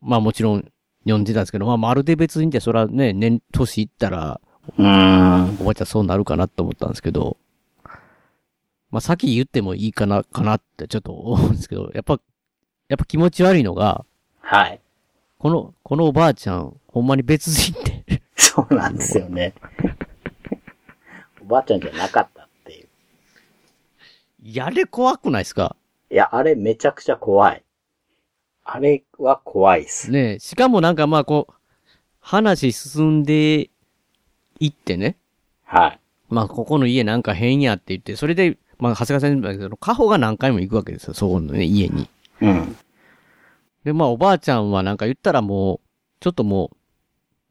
まあもちろん読んでたんですけど、まあまるで別人ってそらね、年、年いったら、うん。おばあちゃんそうなるかなと思ったんですけど、まあ先言ってもいいかな、かなってちょっと思うんですけど、やっぱ、やっぱ気持ち悪いのが、はい。この、このおばあちゃん、ほんまに別人って、(laughs) そうなんですよね。おばあちゃんじゃなかったっていう。やれ怖くないですか？いや、あれめちゃくちゃ怖い。あれは怖いっす。ねえ、しかもなんかまあこう、話進んでいってね、はい。まあここの家なんか変やって言って、それで、まあ長谷川さんに言ったけど、カホが何回も行くわけですよ、そこのね、家に。うん。で、まあおばあちゃんはなんか言ったらもう、ちょっとも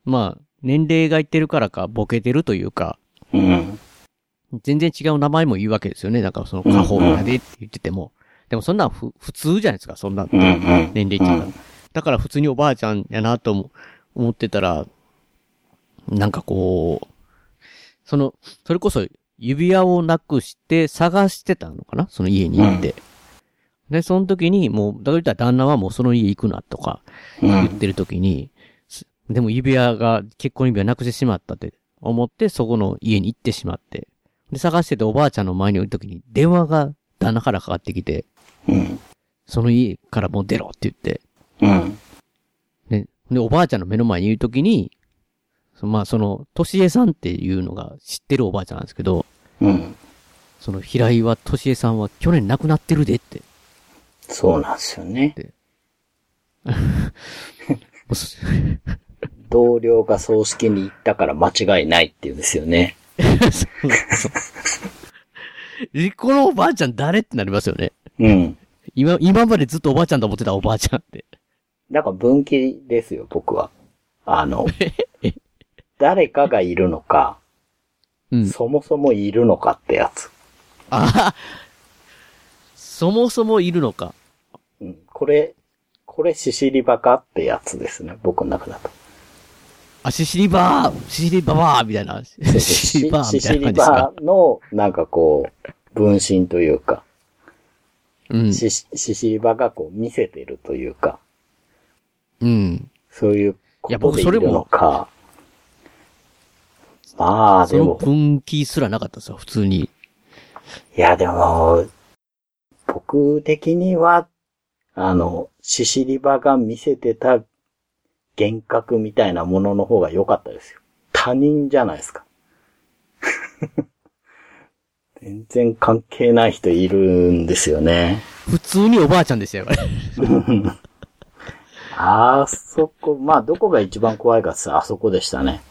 う、まあ、年齢がいってるからか、ボケてるというか、うん。全然違う名前も言うわけですよね。なんかその、カホやでって言ってても。でもそんなんふ普通じゃないですか、そんな年齢違う。だから普通におばあちゃんやなと思思ってたら、なんかこう、その、それこそ指輪をなくして探してたのかな？その家に行って。で、その時にもう、だから言ったら旦那はもうその家行くなとか言ってる時に、すでも指輪が、結婚指輪なくしてしまったって思って、そこの家に行ってしまって。で、探してておばあちゃんの前に置いた時に電話が旦那からかかってきて、うん。その家からもう出ろって言って、うん。で、で、おばあちゃんの目の前にいるときに、そまあ、その、としえさんっていうのが知ってるおばあちゃんなんですけど、うん。その、平岩としえさんは去年亡くなってるでって。そうなんですよね。(laughs) 同僚が葬式に行ったから間違いないって言うんですよね。(laughs) そうそうえこのおばあちゃん誰ってなりますよね。うん。今、今までずっとおばあちゃんと思ってたおばあちゃんって。なんか分岐ですよ、僕は。あの、(laughs) 誰かがいるのか、うん。そもそもいるのかってやつ。ああ、そもそもいるのか。うん。これ、これシシリバかってやつですね、僕の中だと。あ、シシリバー、シシリババーみたいな。シシリバーみたいシシリな感じですか？バ。の、なんかこう、分身というか、うん。シシシシリバがこう見せてるというか、うん。そういうこいやとでいる僕それものか。まあ、そのでも、分岐すらなかったですよ、普通に。いやでも、僕的には、あの、シシリバが見せてた幻覚みたいなものの方が良かったですよ。他人じゃないですか。(laughs) 全然関係ない人いるんですよね。普通におばあちゃんでしたよ、(laughs) あそこ、まあ、どこが一番怖いかってあそこでしたね。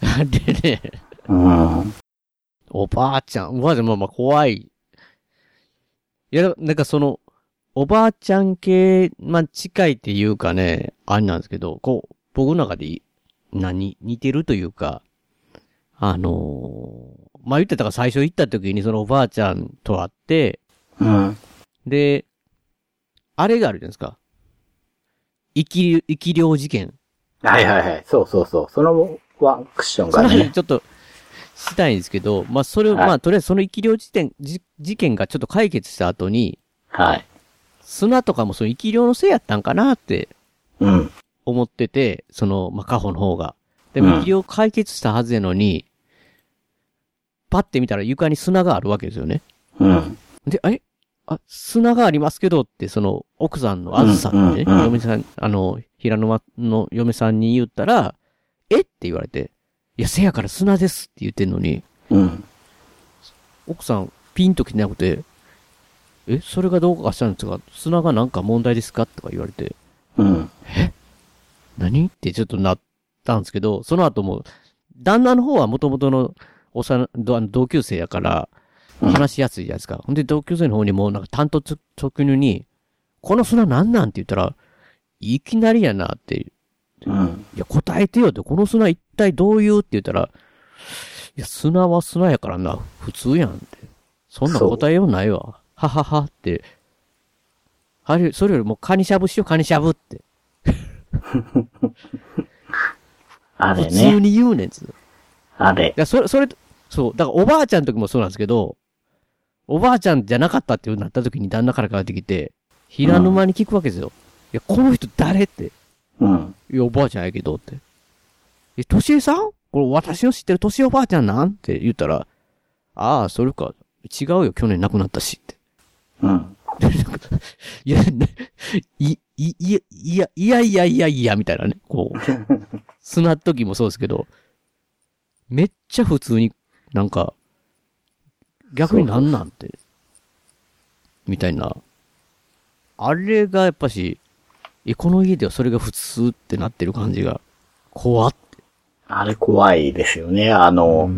あれね、うん。おばあちゃん、おばあちゃん、まあまあ怖い。いや、なんかその、おばあちゃん系、まあ近いっていうかね、あれなんですけど、こう、僕の中でい、何、似てるというか、あのーまあ言ってたから最初行った時にそのおばあちゃんと会って、うん。で、あれがあるじゃないですか。生き、生き量事件。はいはいはい。そうそうそう。そのワンクッションがね。話ちょっとしたいんですけど、まあそれを、はいまあとりあえずその生き量事件、じ事件がちょっと解決した後に、はい。砂とかもその生き量のせいやったんかなってうん。思ってて、その、まあ、カホの方が。でも、うん生き量解決したはずやのに、パッて見たら床に砂があるわけですよね。うん。で、えあ、砂がありますけどって、その、奥さんのあずさんにね、うんうんうん嫁さん、あの、平沼の嫁さんに言ったら、え？って言われて、いや、せやから砂ですって言ってんのに、うん。奥さん、ピンときてなくて、え、それがどうかしたんですが、砂がなんか問題ですか？とか言われて、うん。何？ってちょっとなったんですけど、その後も、旦那の方は元々の幼どあの同級生やから、うん話しやすいじゃないですか。ほんで、同級生の方にも、なんか担当直入に、この砂なんなん？って言ったら、いきなりやなって、うん。いや、答えてよって、この砂一体どういう？って言ったら、いや、砂は砂やからな、普通やんって。そんな答えようないわ。はははって。あれ、それよりもカニしゃぶしよう、カニしゃぶって。(laughs) あれ普通ね。に言うねんつ。いあれ。や、それ、それ、そう、だからおばあちゃんの時もそうなんですけど、おばあちゃんじゃなかったってなった時に旦那から帰ってきて、平沼に聞くわけですよ。いや、この人誰って。うん。いや、おばあちゃんやけどって。え、としえさん？これ私の知ってるとしえおばあちゃんなん？って言ったら、ああ、それか。違うよ、去年亡くなったしって。うん。(laughs) いや、ねい、い、いや、いや、いやいやいやみたいなね。こう。(laughs) 砂時もそうですけど、めっちゃ普通になんか、逆になんなんて、みたいな。あれがやっぱし、え、この家ではそれが普通ってなってる感じが、怖って。あれ怖いですよね。あの、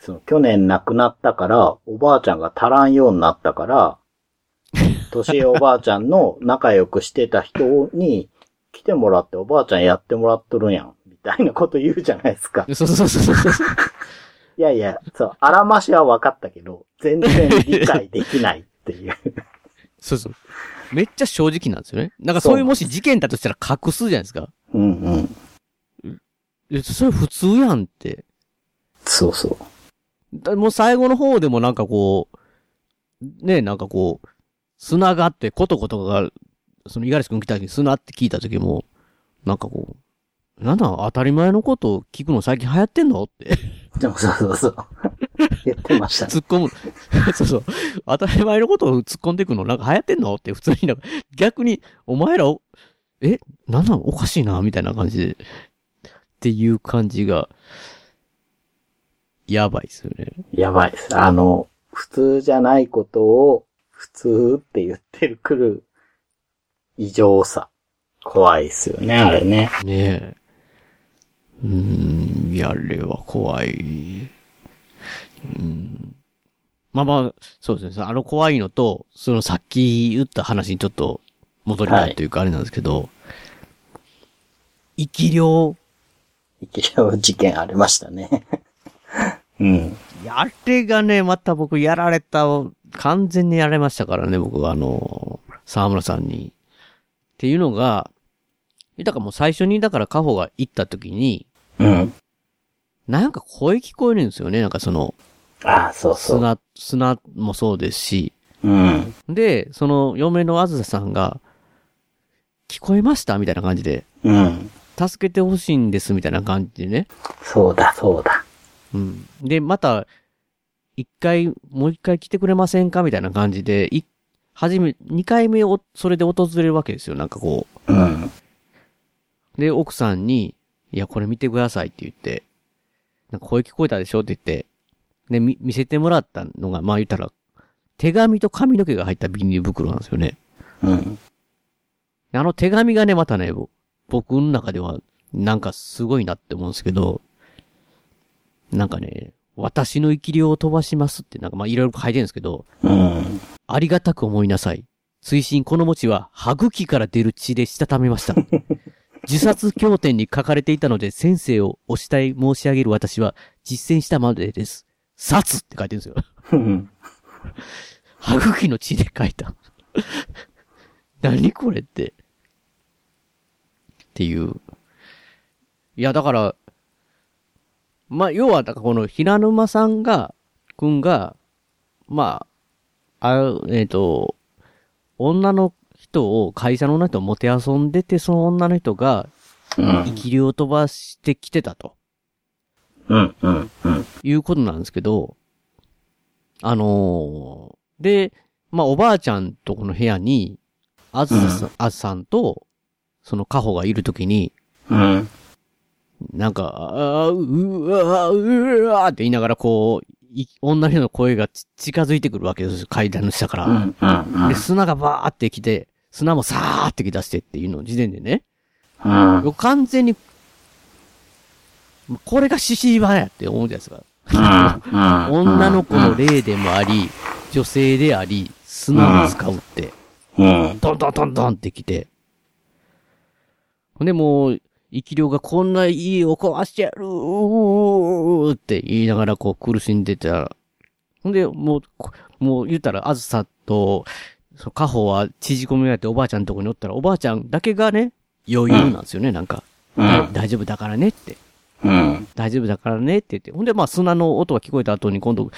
その去年亡くなったから、おばあちゃんが足らんようになったから、(laughs) 年おばあちゃんの仲良くしてた人に来てもらっておばあちゃんやってもらっとるやん。みたいなこと言うじゃないですか。(laughs) そうそうそうそうそう。いやいや、そう、あらましは分かったけど、全然理解できないっていう。そうそう。めっちゃ正直なんですよね。なんかそういうもし事件だとしたら隠すじゃないですか。うんうん。えそれ普通やんって。そうそう。だもう最後の方でもなんかこう、ね、なんかこう、砂があって、コトコトが、その五十嵐くん来た時に砂って聞いた時も、なんかこう、なんだ、当たり前のことを聞くの最近流行ってんのってでも (laughs) そうそうそう。言ってましたね。突っ込む。(laughs) そうそう。当たり前のことを突っ込んでいくのなんか流行ってんのって普通になんか、逆に、お前らお、え、なんなの？おかしいなみたいな感じで、っていう感じが、やばいですよね。やばいです。あの、普通じゃないことを普通って言ってるくる異常さ。怖いですよね、あれね。ねえ。うーん、いや、あれは怖い。うん。まあまあ、そうですね。あの怖いのと、そのさっき言った話にちょっと戻りたいというかあれなんですけど、生き量、生き量事件ありましたね。(laughs) うん。あれがね、また僕やられた、完全にやられましたからね、僕はあの、沢村さんに。っていうのが、だからもう最初に、だからカホが行った時に、うん。なんか声聞こえるんですよね。なんかその、ああ、そうそう。砂、砂もそうですし。うん。で、その嫁のあずささんが、聞こえましたみたいな感じで、うん。助けてほしいんですみたいな感じでね。そうだ、そうだ。うん。で、また、一回、もう一回来てくれませんかみたいな感じで、い、はじめ、二回目を、それで訪れるわけですよ。なんかこうん。う。で、奥さんに、いや、これ見てくださいって言って、なんか声聞こえたでしょって言って、で、み、見せてもらったのが、まあ言ったら、手紙と髪の毛が入ったビニール袋なんですよね。うん。あの手紙がね、またね、ぼ僕の中では、なんかすごいなって思うんですけど、なんかね、私の生き量を飛ばしますって、なんかまあいろいろ書いてるんですけど、うん。ありがたく思いなさい。追伸この餅は歯茎から出る血でしたためました。(laughs) 自殺経典に書かれていたので先生をお慕い申し上げる私は実践したまでです。殺って書いてるんですよ。うん。(laughs) 歯茎の血で書いた。(laughs) 何これって。っていう。いや、だから、まあ、要は、だからこの平沼さんが、くんが、まあ、あえっ、と、女の人を、会社の女の人をもてあそんでて、その女の人が、うん。生きりを飛ばしてきてたと。うん。うん。うん。いうことなんですけど、あのーで、まあ、おばあちゃんとこの部屋に、あずささん、あずさんと、そのカホがいるときに、うん。なんか、あーうわーうわーって言いながらこう、い女の人の声がち近づいてくるわけですよ、階段の下から。うん。うん。で、砂がバーって来て、砂もさーって来出してっていうの時点でね、うん。僕完全に、これが獅子場やって思うじゃないですか。(laughs) 女の子の霊でもあり、女性であり、砂を使うって、うん。ドンドンドンドンって来て。ほんでもう、生き量がこんな家を壊してやるーって言いながらこう苦しんでたら。ほんで、もう、こもう言ったら、あずさと、そう、カホは縮こめられておばあちゃんのとこにおったら、おばあちゃんだけがね、余裕なんですよね、なんか。うん。大丈夫だからねって。うん。大丈夫だからねって言って。ほんで、まあ、砂の音が聞こえた後に今度、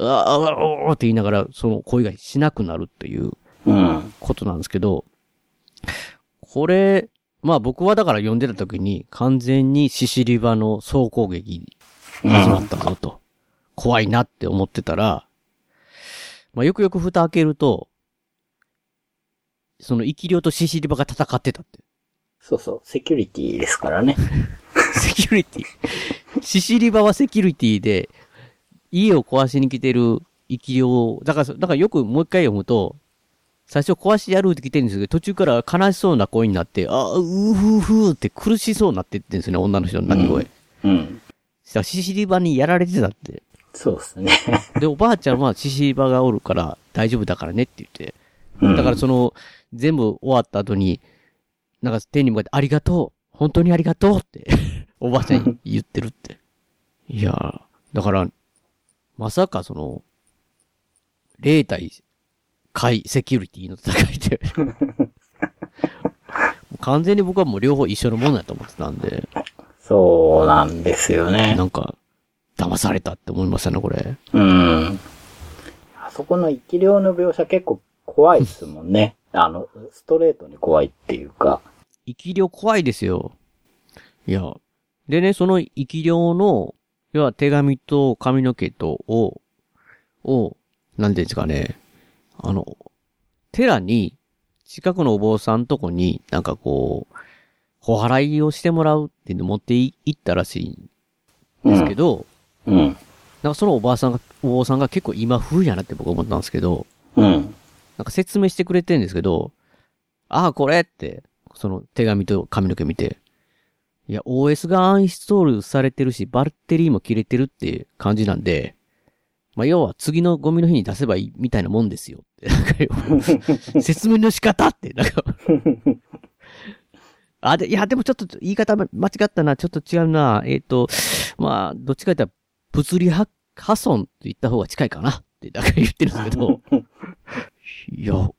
ああ、ああ、って言いながら、その声がしなくなるっていううん。ことなんですけど、これ、まあ僕はだから読んでた時に完全にシシリバの総攻撃始まったぞと、怖いなって思ってたら、まあよくよく蓋開けると、その生き量とシシリバが戦ってたって。そうそう。セキュリティですからね。(laughs) セキュリティ。シシリバはセキュリティで、家を壊しに来てる生き量、だから、だからよくもう一回読むと、最初壊しやるって来てるんですけど、途中から悲しそうな声になって、ああ、うーふーふーって苦しそうになってってんですよね、女の人の泣き声。うん。そしたらシシリバにやられてたって。そうですね。(laughs) で、おばあちゃんはシシリバがおるから大丈夫だからねって言って。うんだからその、全部終わった後に、なんか天に向かってありがとう本当にありがとうって、(laughs) おばあちゃんに言ってるって。いやー、だから、まさかその、霊体、海、セキュリティの戦いって、(laughs) 完全に僕はもう両方一緒のものだと思ってたんで、そうなんですよねな。んか、騙されたって思いましたね、これ。うん。あそこの生き量の描写結構怖いですもんね。(laughs) あの、ストレートに怖いっていうか。生き量怖いですよ。いや。でね、その生き量の、要は手紙と髪の毛とを、を、なんていうんですかね。あの、寺に、近くのお坊さんとこに、なんかこう、お払いをしてもらうっていうのを持ってい行ったらしいんですけど、うん。なんかそのおばあさんが、お坊さんが結構今風やなって僕は思ったんですけど、うん。なんか説明してくれてるんですけど、ああ、これって、その手紙と髪の毛見て、いや、OS がアンインストールされてるし、バッテリーも切れてるっていう感じなんで、まあ、要は次のゴミの日に出せばいいみたいなもんですよ説明の仕方って、なんか (laughs) あ、で、いや、でもちょっと言い方間違ったな、ちょっと違うな。えっ、と、まあ、どっちかというと、物理破破損って言った方が近いかなって、だから言ってるんですけど、(laughs) いや、や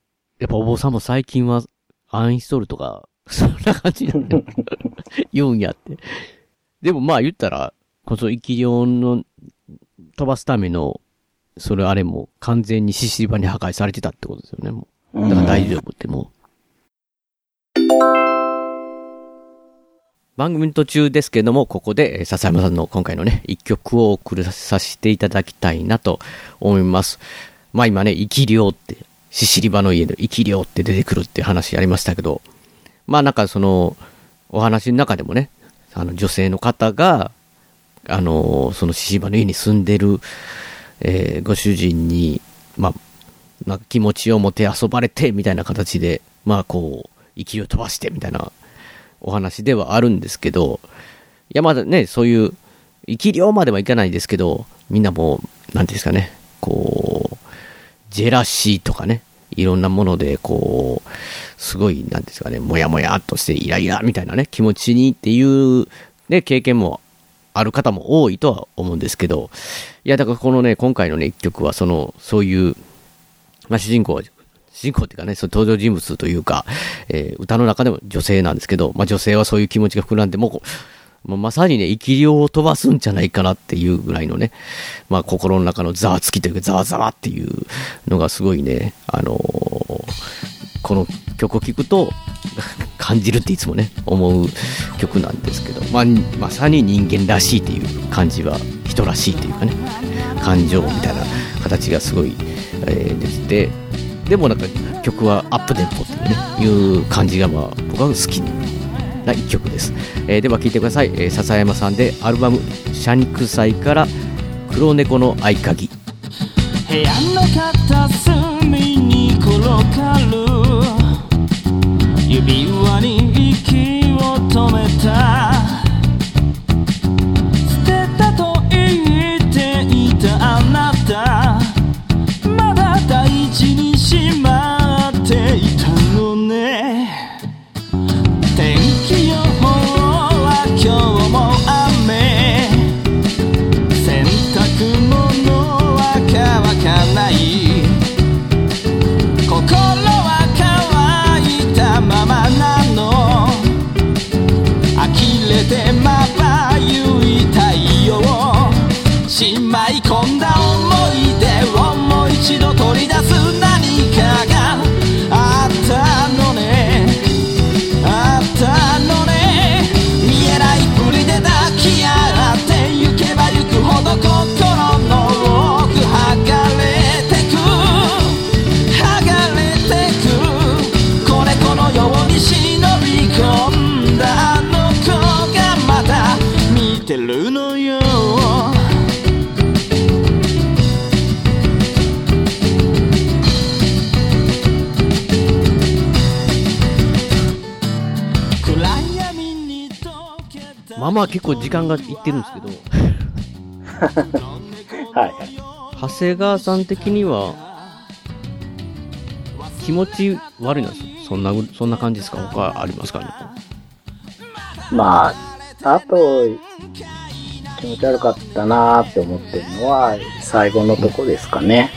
っぱお坊さんも最近はアンインストールとか、そんな感じなんだよ。言うんやって。でもまあ言ったら、こそ生き量の飛ばすための、それあれも完全に獅子場に破壊されてたってことですよね、もう。だから大丈夫ってもう。番組の途中ですけども、ここで、笹山さんの今回のね、一曲を送らさせていただきたいなと思います。まあ今ね、生き量って、シシリバの家で生き量って出てくるって話ありましたけど、まあなんかその、お話の中でもね、あの女性の方が、あの、そのシシリバの家に住んでる、えーご主人に、まあ、なんか気持ちを持て遊ばれて、みたいな形で、まあこう、生きを飛ばして、みたいなお話ではあるんですけど、いやまだね、そういう、生き量まではいかないですけど、みんなもう、なんていうんですかね、こう、ジェラシーとかね、いろんなもので、こう、すごい、なんですかね、もやもやっとしてイライラみたいなね、気持ちにっていう、ね、経験もある方も多いとは思うんですけど、いや、だからこのね、今回のね、一曲は、その、そういう、まあ、主人公、主人公っていうかね、その登場人物というか、えー歌の中でも女性なんですけど、まあ、女性はそういう気持ちが膨らんで、もうこう、もうまさにね、生き量を飛ばすんじゃないかなっていうぐらいのね、まあ心の中のざわつきというか、ざわざわっていうのがすごいね、あのーこの曲を聴くと (laughs) 感じるっていつもね、思う曲なんですけど、まあ、まさに人間らしいっていう感じは、人らしいっていうかね、感情みたいな形がすごい、えー、出てて、でもなんか曲はアップテンポっていうね、いう感じがまあ僕は好きな一曲です。えーでは聴いてください。えー笹山さんでアルバム「シャニクサイ」から「黒猫の合鍵」。部屋の片隅に転がる指輪に結構時間がいってるんですけど、(laughs) はいはい。長谷川さん的には、気持ち悪いな、そんな、そんな感じですか？他ありますか？ねまあ、あと、気持ち悪かったなーって思ってるのは、最後のとこですかね。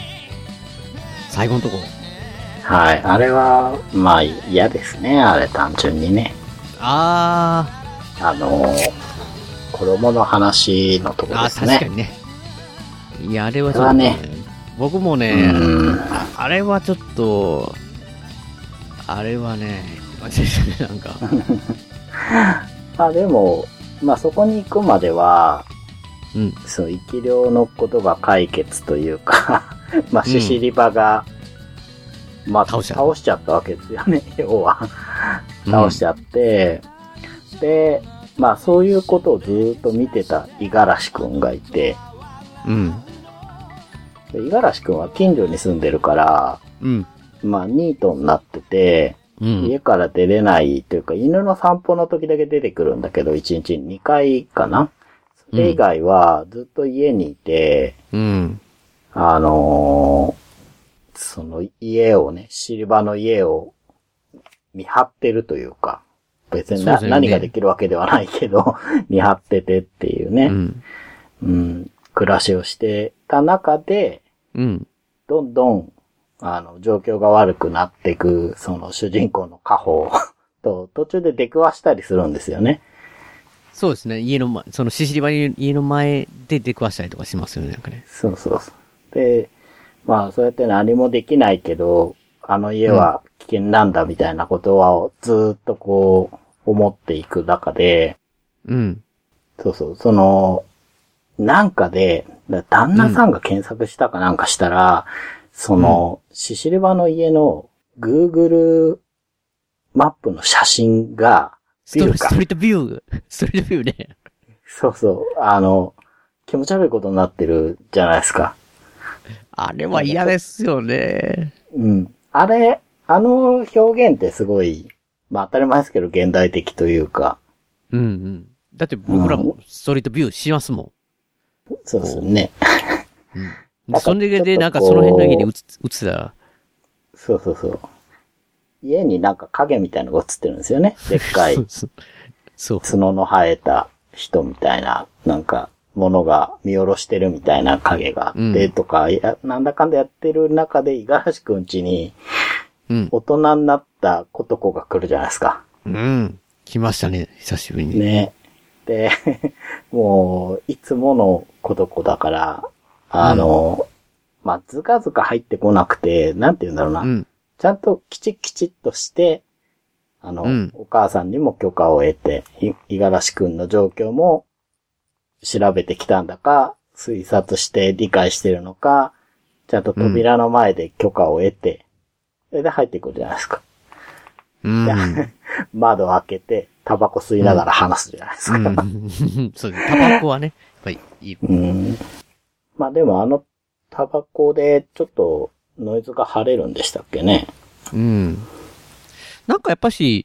最後のとこ？はい。あれは、まあ嫌ですね。あれ単純にね。ああのー、子供の話のとこですね。確かにね。いや、あれはちょっと、ね僕もね、うん。ああれはちょっと、あれはね、マジでなんか、(laughs) あ、でも、まあそこに行くまでは、うん、そう、生き量のことが解決というか、(laughs) まあ、シシリバが、まあ、倒しちゃう倒しちゃったわけですよね、要は。うん倒しちゃって、で、まあ、そういうことをずーっと見てた五十嵐くんがいて、うん、で五十嵐くんは近所に住んでるから、うん、まあ、ニートになってて、うん、家から出れないというか、犬の散歩の時だけ出てくるんだけど、1日に2回かな。それ以外はずっと家にいて、うん、あのーその家をね、シルバの家を見張ってるというか、別にな、ね。何ができるわけではないけど、(laughs) 見張っててっていうね、うん、うん、暮らしをしてた中で、うん、どんどん、あの、状況が悪くなっていく、その主人公の家宝 (laughs) と途中で出くわしたりするんですよね。そうですね、家の前、そのシシリバに家の前で出くわしたりとかしますよね、なんかね。そうそうそう。で、まあ、そうやって何もできないけど、あの家は危険なんだみたいなことは、ずーっとこう、思っていく中で、うん、そうそう、その、なんかで、だ旦那さんが検索したかなんかしたら、その、シシリバの家の Google マップの写真が、ビルかストリートビュー、ストリートビューね。そうそう、あの、気持ち悪いことになってるじゃないですか。あれは嫌ですよね。うん。あれ、あの表現ってすごい、まあ当たり前ですけど現代的というか、うんうん。だって僕らもストリートビューしますもそうですね。ん。うん。それでなんかその辺の家に映ってたら、そうそうそう。家になんか影みたいなのが映ってるんですよね。でっかい (laughs) そう。角の生えた人みたいな、なんか、ものが見下ろしてるみたいな影があって、うんとか、いや、なんだかんだやってる中で、五十嵐くん家に、うん。大人になったことこが来るじゃないですか。うん。来ましたね、久しぶりに。ね。で、(laughs) もう、いつもの子子だから、あの、まあ、ずかずか入ってこなくて、なんて言うんだろうな。うん。ちゃんときちきちっとして、あの、うんお母さんにも許可を得て、い、五十嵐くんの状況も調べてきたんだか、推察して理解してるのか、ちゃんと扉の前で許可を得て、それで入ってくるじゃないですか。うん。(laughs) 窓を開けて、タバコ吸いながら話すじゃないですか。うん。そうです。タバコはね、やっぱりいい。うん。まあでもあのタバコでちょっとノイズが晴れるんでしたっけね。うん。なんかやっぱし、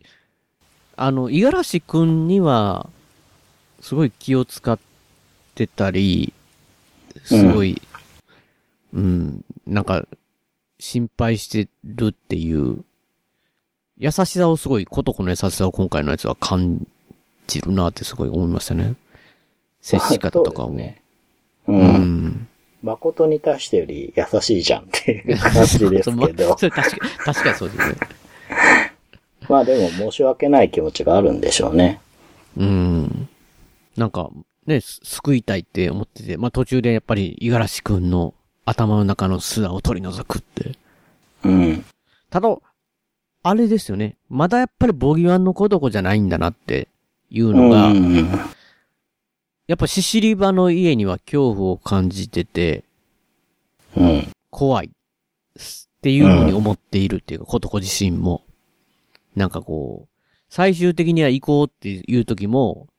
あの、五十嵐くんには、すごい気を使ってたり、すごい、うん、なんか、心配してるっていう、優しさをすごい、ことこの優しさを今回のやつは感じるなってすごい思いましたね。接し方とかも。ね。う。うんん。誠に対してより優しいじゃんっていう感じですけど。(laughs) 確かに、確かにそうですね。まあでも申し訳ない気持ちがあるんでしょうね。うん。なんか、ね、す救いたいって思ってて、まあ途中でやっぱり五十嵐くんの頭の中の砂を取り除くって。うん。ただ、あれですよね。まだやっぱりボギワンの子どこじゃないんだなっていううのが、ん。やっぱシシリバの家には恐怖を感じてて、うん。怖いっていうふうに思っているっていうか、ことこ自身も。なんかこう、最終的には行こうっていう時も、うん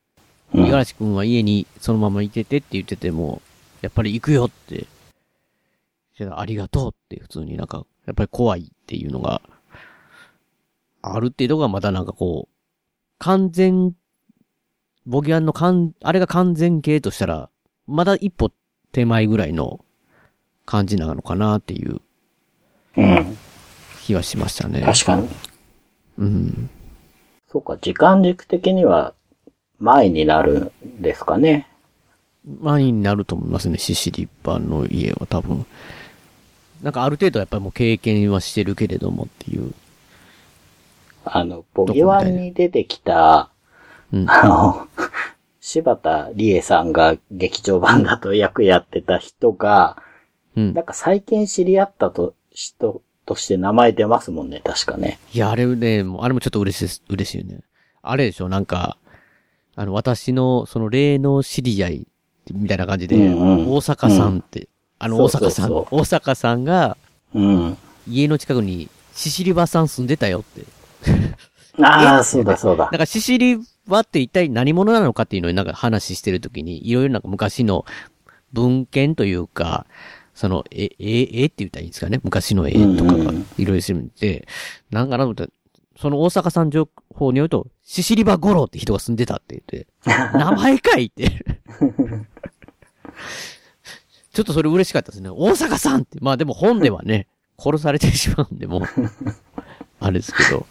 五十嵐くんは家にそのままいててって言ってても、やっぱり行くよって、じゃあありがとうって普通になんか、やっぱり怖いっていうのが、あるっていうのがまだなんかこう、完全、ボギアンの完、あれが完全形としたら、まだ一歩手前ぐらいの感じなのかなっていううん。気はしましたね。確かに。うん。そうか、時間軸的には前になるんですかね。前になると思いますね、シシリバの家は多分。なんかある程度やっぱりもう経験はしてるけれどもっていう。あの、ボギワンに出てきた、うん。あの、柴田理恵さんが劇場版だと役やってた人が、うんなん。か最近知り合ったと、人として名前出ますもんね、確かね。いや、あれね、あれもちょっと嬉しいです、嬉しいよね。あれでしょ、なんか、あの、私の、その霊の知り合い、みたいな感じで、うんうん大阪さんって、あの、大阪さん、大阪さんが、うん。家の近くに、シシリバさん住んでたよって。(laughs) ああ、そうだそうだなん。か、シシリバって一体何者なのかっていうのになんか話してるときに、いろいろなんか昔の文献というか、その、え、え、えって言ったらいいんですかね昔の絵とかがうんうんいろいろしてるんで、なんかなと思ったらその大阪さん情報によると、シシリバ五郎って人が住んでたって言って、(laughs) 名前かいって。(laughs) ちょっとそれ嬉しかったですね。大阪さんって。まあでも本ではね、殺されてしまうんで、もう、(laughs) あれですけど。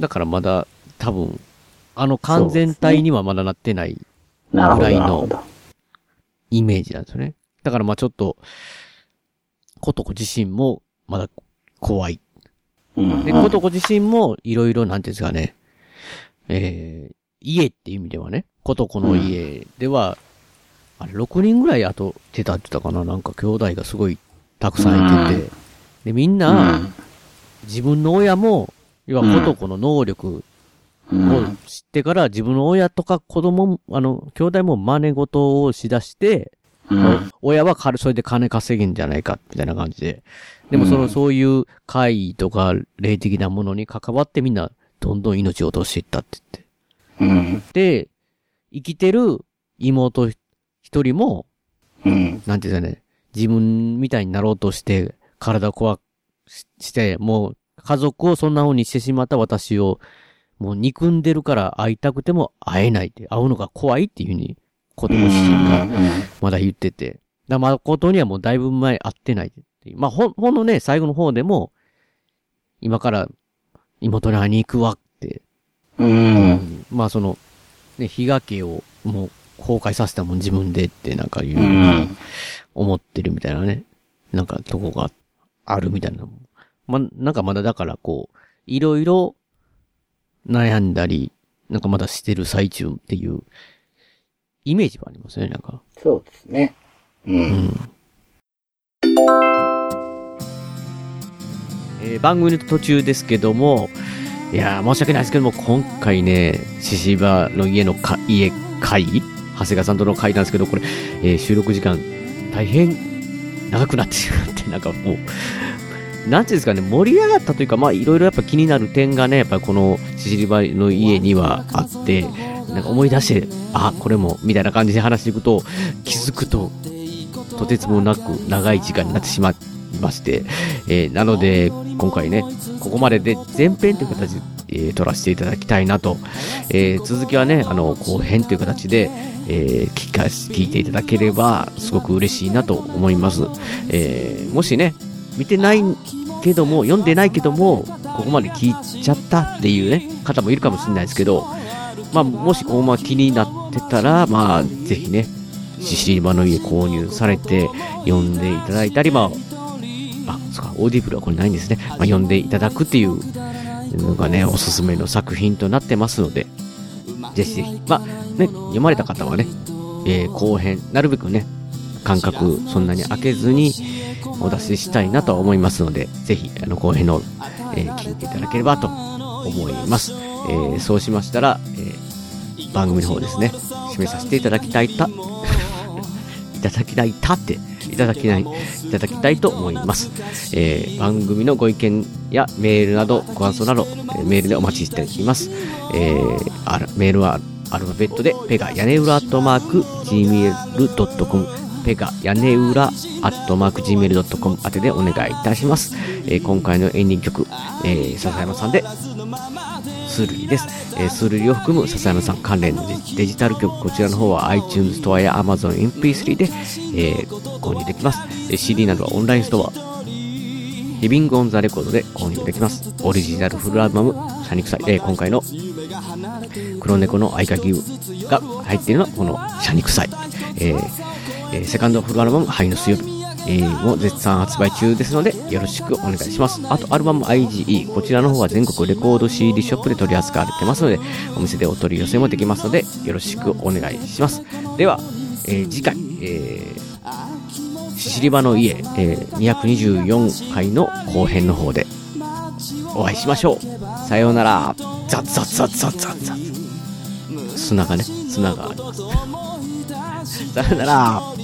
だからまだ、多分、あの完全体にはまだなってないぐらいの。イメージなんですよね。だからまあちょっと、ことこ自身もまだ怖い。うんで、ことこ自身もいろいろなんていうんですかね、えー、家っていう意味ではね、ことこの家では、あれ6人ぐらい雇ってたって言ったかな？なんか兄弟がすごいたくさんいてて、で、みんな、自分の親も、要はことこの能力うん。を知ってから自分の親とか子供も、あの、兄弟も真似事をしだして、うん。親は彼それで金稼げんじゃないか、みたいな感じで。でもその、うん。そういう会とか霊的なものに関わってみんな、どんどん命を落としていったって言って。うん。で、生きてる妹一人も、うん。なんていうんですかね、自分みたいになろうとして、体を壊しして、もう家族をそんな風にしてしまった私を、もう憎んでるから会いたくても会えないって、会うのが怖いっていう風に、子供自身がまだ言ってて。だまことにはもうだいぶ前会ってないって。まあ、ほん、ほんのね、最後の方でも、今から妹に会いに行くわって、うん。まあその、ね、比嘉家をもう崩壊させたもん自分でってなんか言う、うん。思ってるみたいなね、なんかとこがあるみたいな。まあ、なんかまだだからこう、いろいろ悩んだり、なんかまだしてる最中っていうイメージはありますよね、なんか。そうですね。うん。えー番組の途中ですけども、いやー申し訳ないですけども、今回ね、獅子場の家のか家会長谷川さんとの会なんですけど、これ、えー収録時間、大変長くなってしまって、なんかもう、なんていうんですかね、盛り上がったというか、まあ、いろいろやっぱ気になる点がね、やっぱこの獅子場の家にはあって、なんか思い出して、あ、これも、みたいな感じで話していくと、気づくと、とてつもなく長い時間になってしまいまして、えーなので、今回ね、ここまでで前編という形で、えー撮らせていただきたいなと、えー続きはね、あの、後編という形で、えー聞か聞いていただければ、すごく嬉しいなと思います。えもしね、見てないけども、読んでないけども、ここまで聞いちゃったっていうね、方もいるかもしれないですけど、まあ、もしこま気になってたら、まあ、ぜひね、ししりばの家購入されて、読んでいただいたり、まあ、あ、そうか、オーディブルはこれないんですね。まあ、読んでいただくっていうのがね、おすすめの作品となってますので、ぜひぜひ、まあ、ね、読まれた方はね、えー後編、なるべくね、間隔そんなに空けずにお出ししたいなとは思いますので、ぜひ、あの、後編の、えー聞いていただければと思います。えーそうしましたら、えー番組の方ですね、締めさせていただきたいた、(laughs) いただきたいたって、いただきない、いただきたいと思います。えー番組のご意見やメールなど、ご感想など、メールでお待ちしています。えーメールはアルファベットで、ペガ屋根裏アットマーク gmail.com ペガ屋根裏アットマーク gmail.com 宛てでお願いいたします。えー今回のエンディング曲、えー笹山さんで、スールリです。えースールリを含む笹山さん関連のデジタル曲、こちらの方は iTunes ストアや Amazon MP3 で、えー購入できます。え CD などはオンラインストア、リビングオンザレコードで購入できます。オリジナルフルアルバム、シャニクサイ、えー今回の黒猫の合鍵が入っているのはこのシャニクサイ。えーえーセカンドフルアルバム、灰の水曜日。えーも絶賛発売中ですので、よろしくお願いします。あと、アルバム IGE。こちらの方は全国レコード CD ショップで取り扱われてますので、お店でお取り寄せもできますので、よろしくお願いします。では、えー次回、えー、シシリバの家、えー224回の後編の方でお会いしましょう。さようなら。ザッザッザッザッザッザッ。砂がね、砂があります。(laughs) さようなら。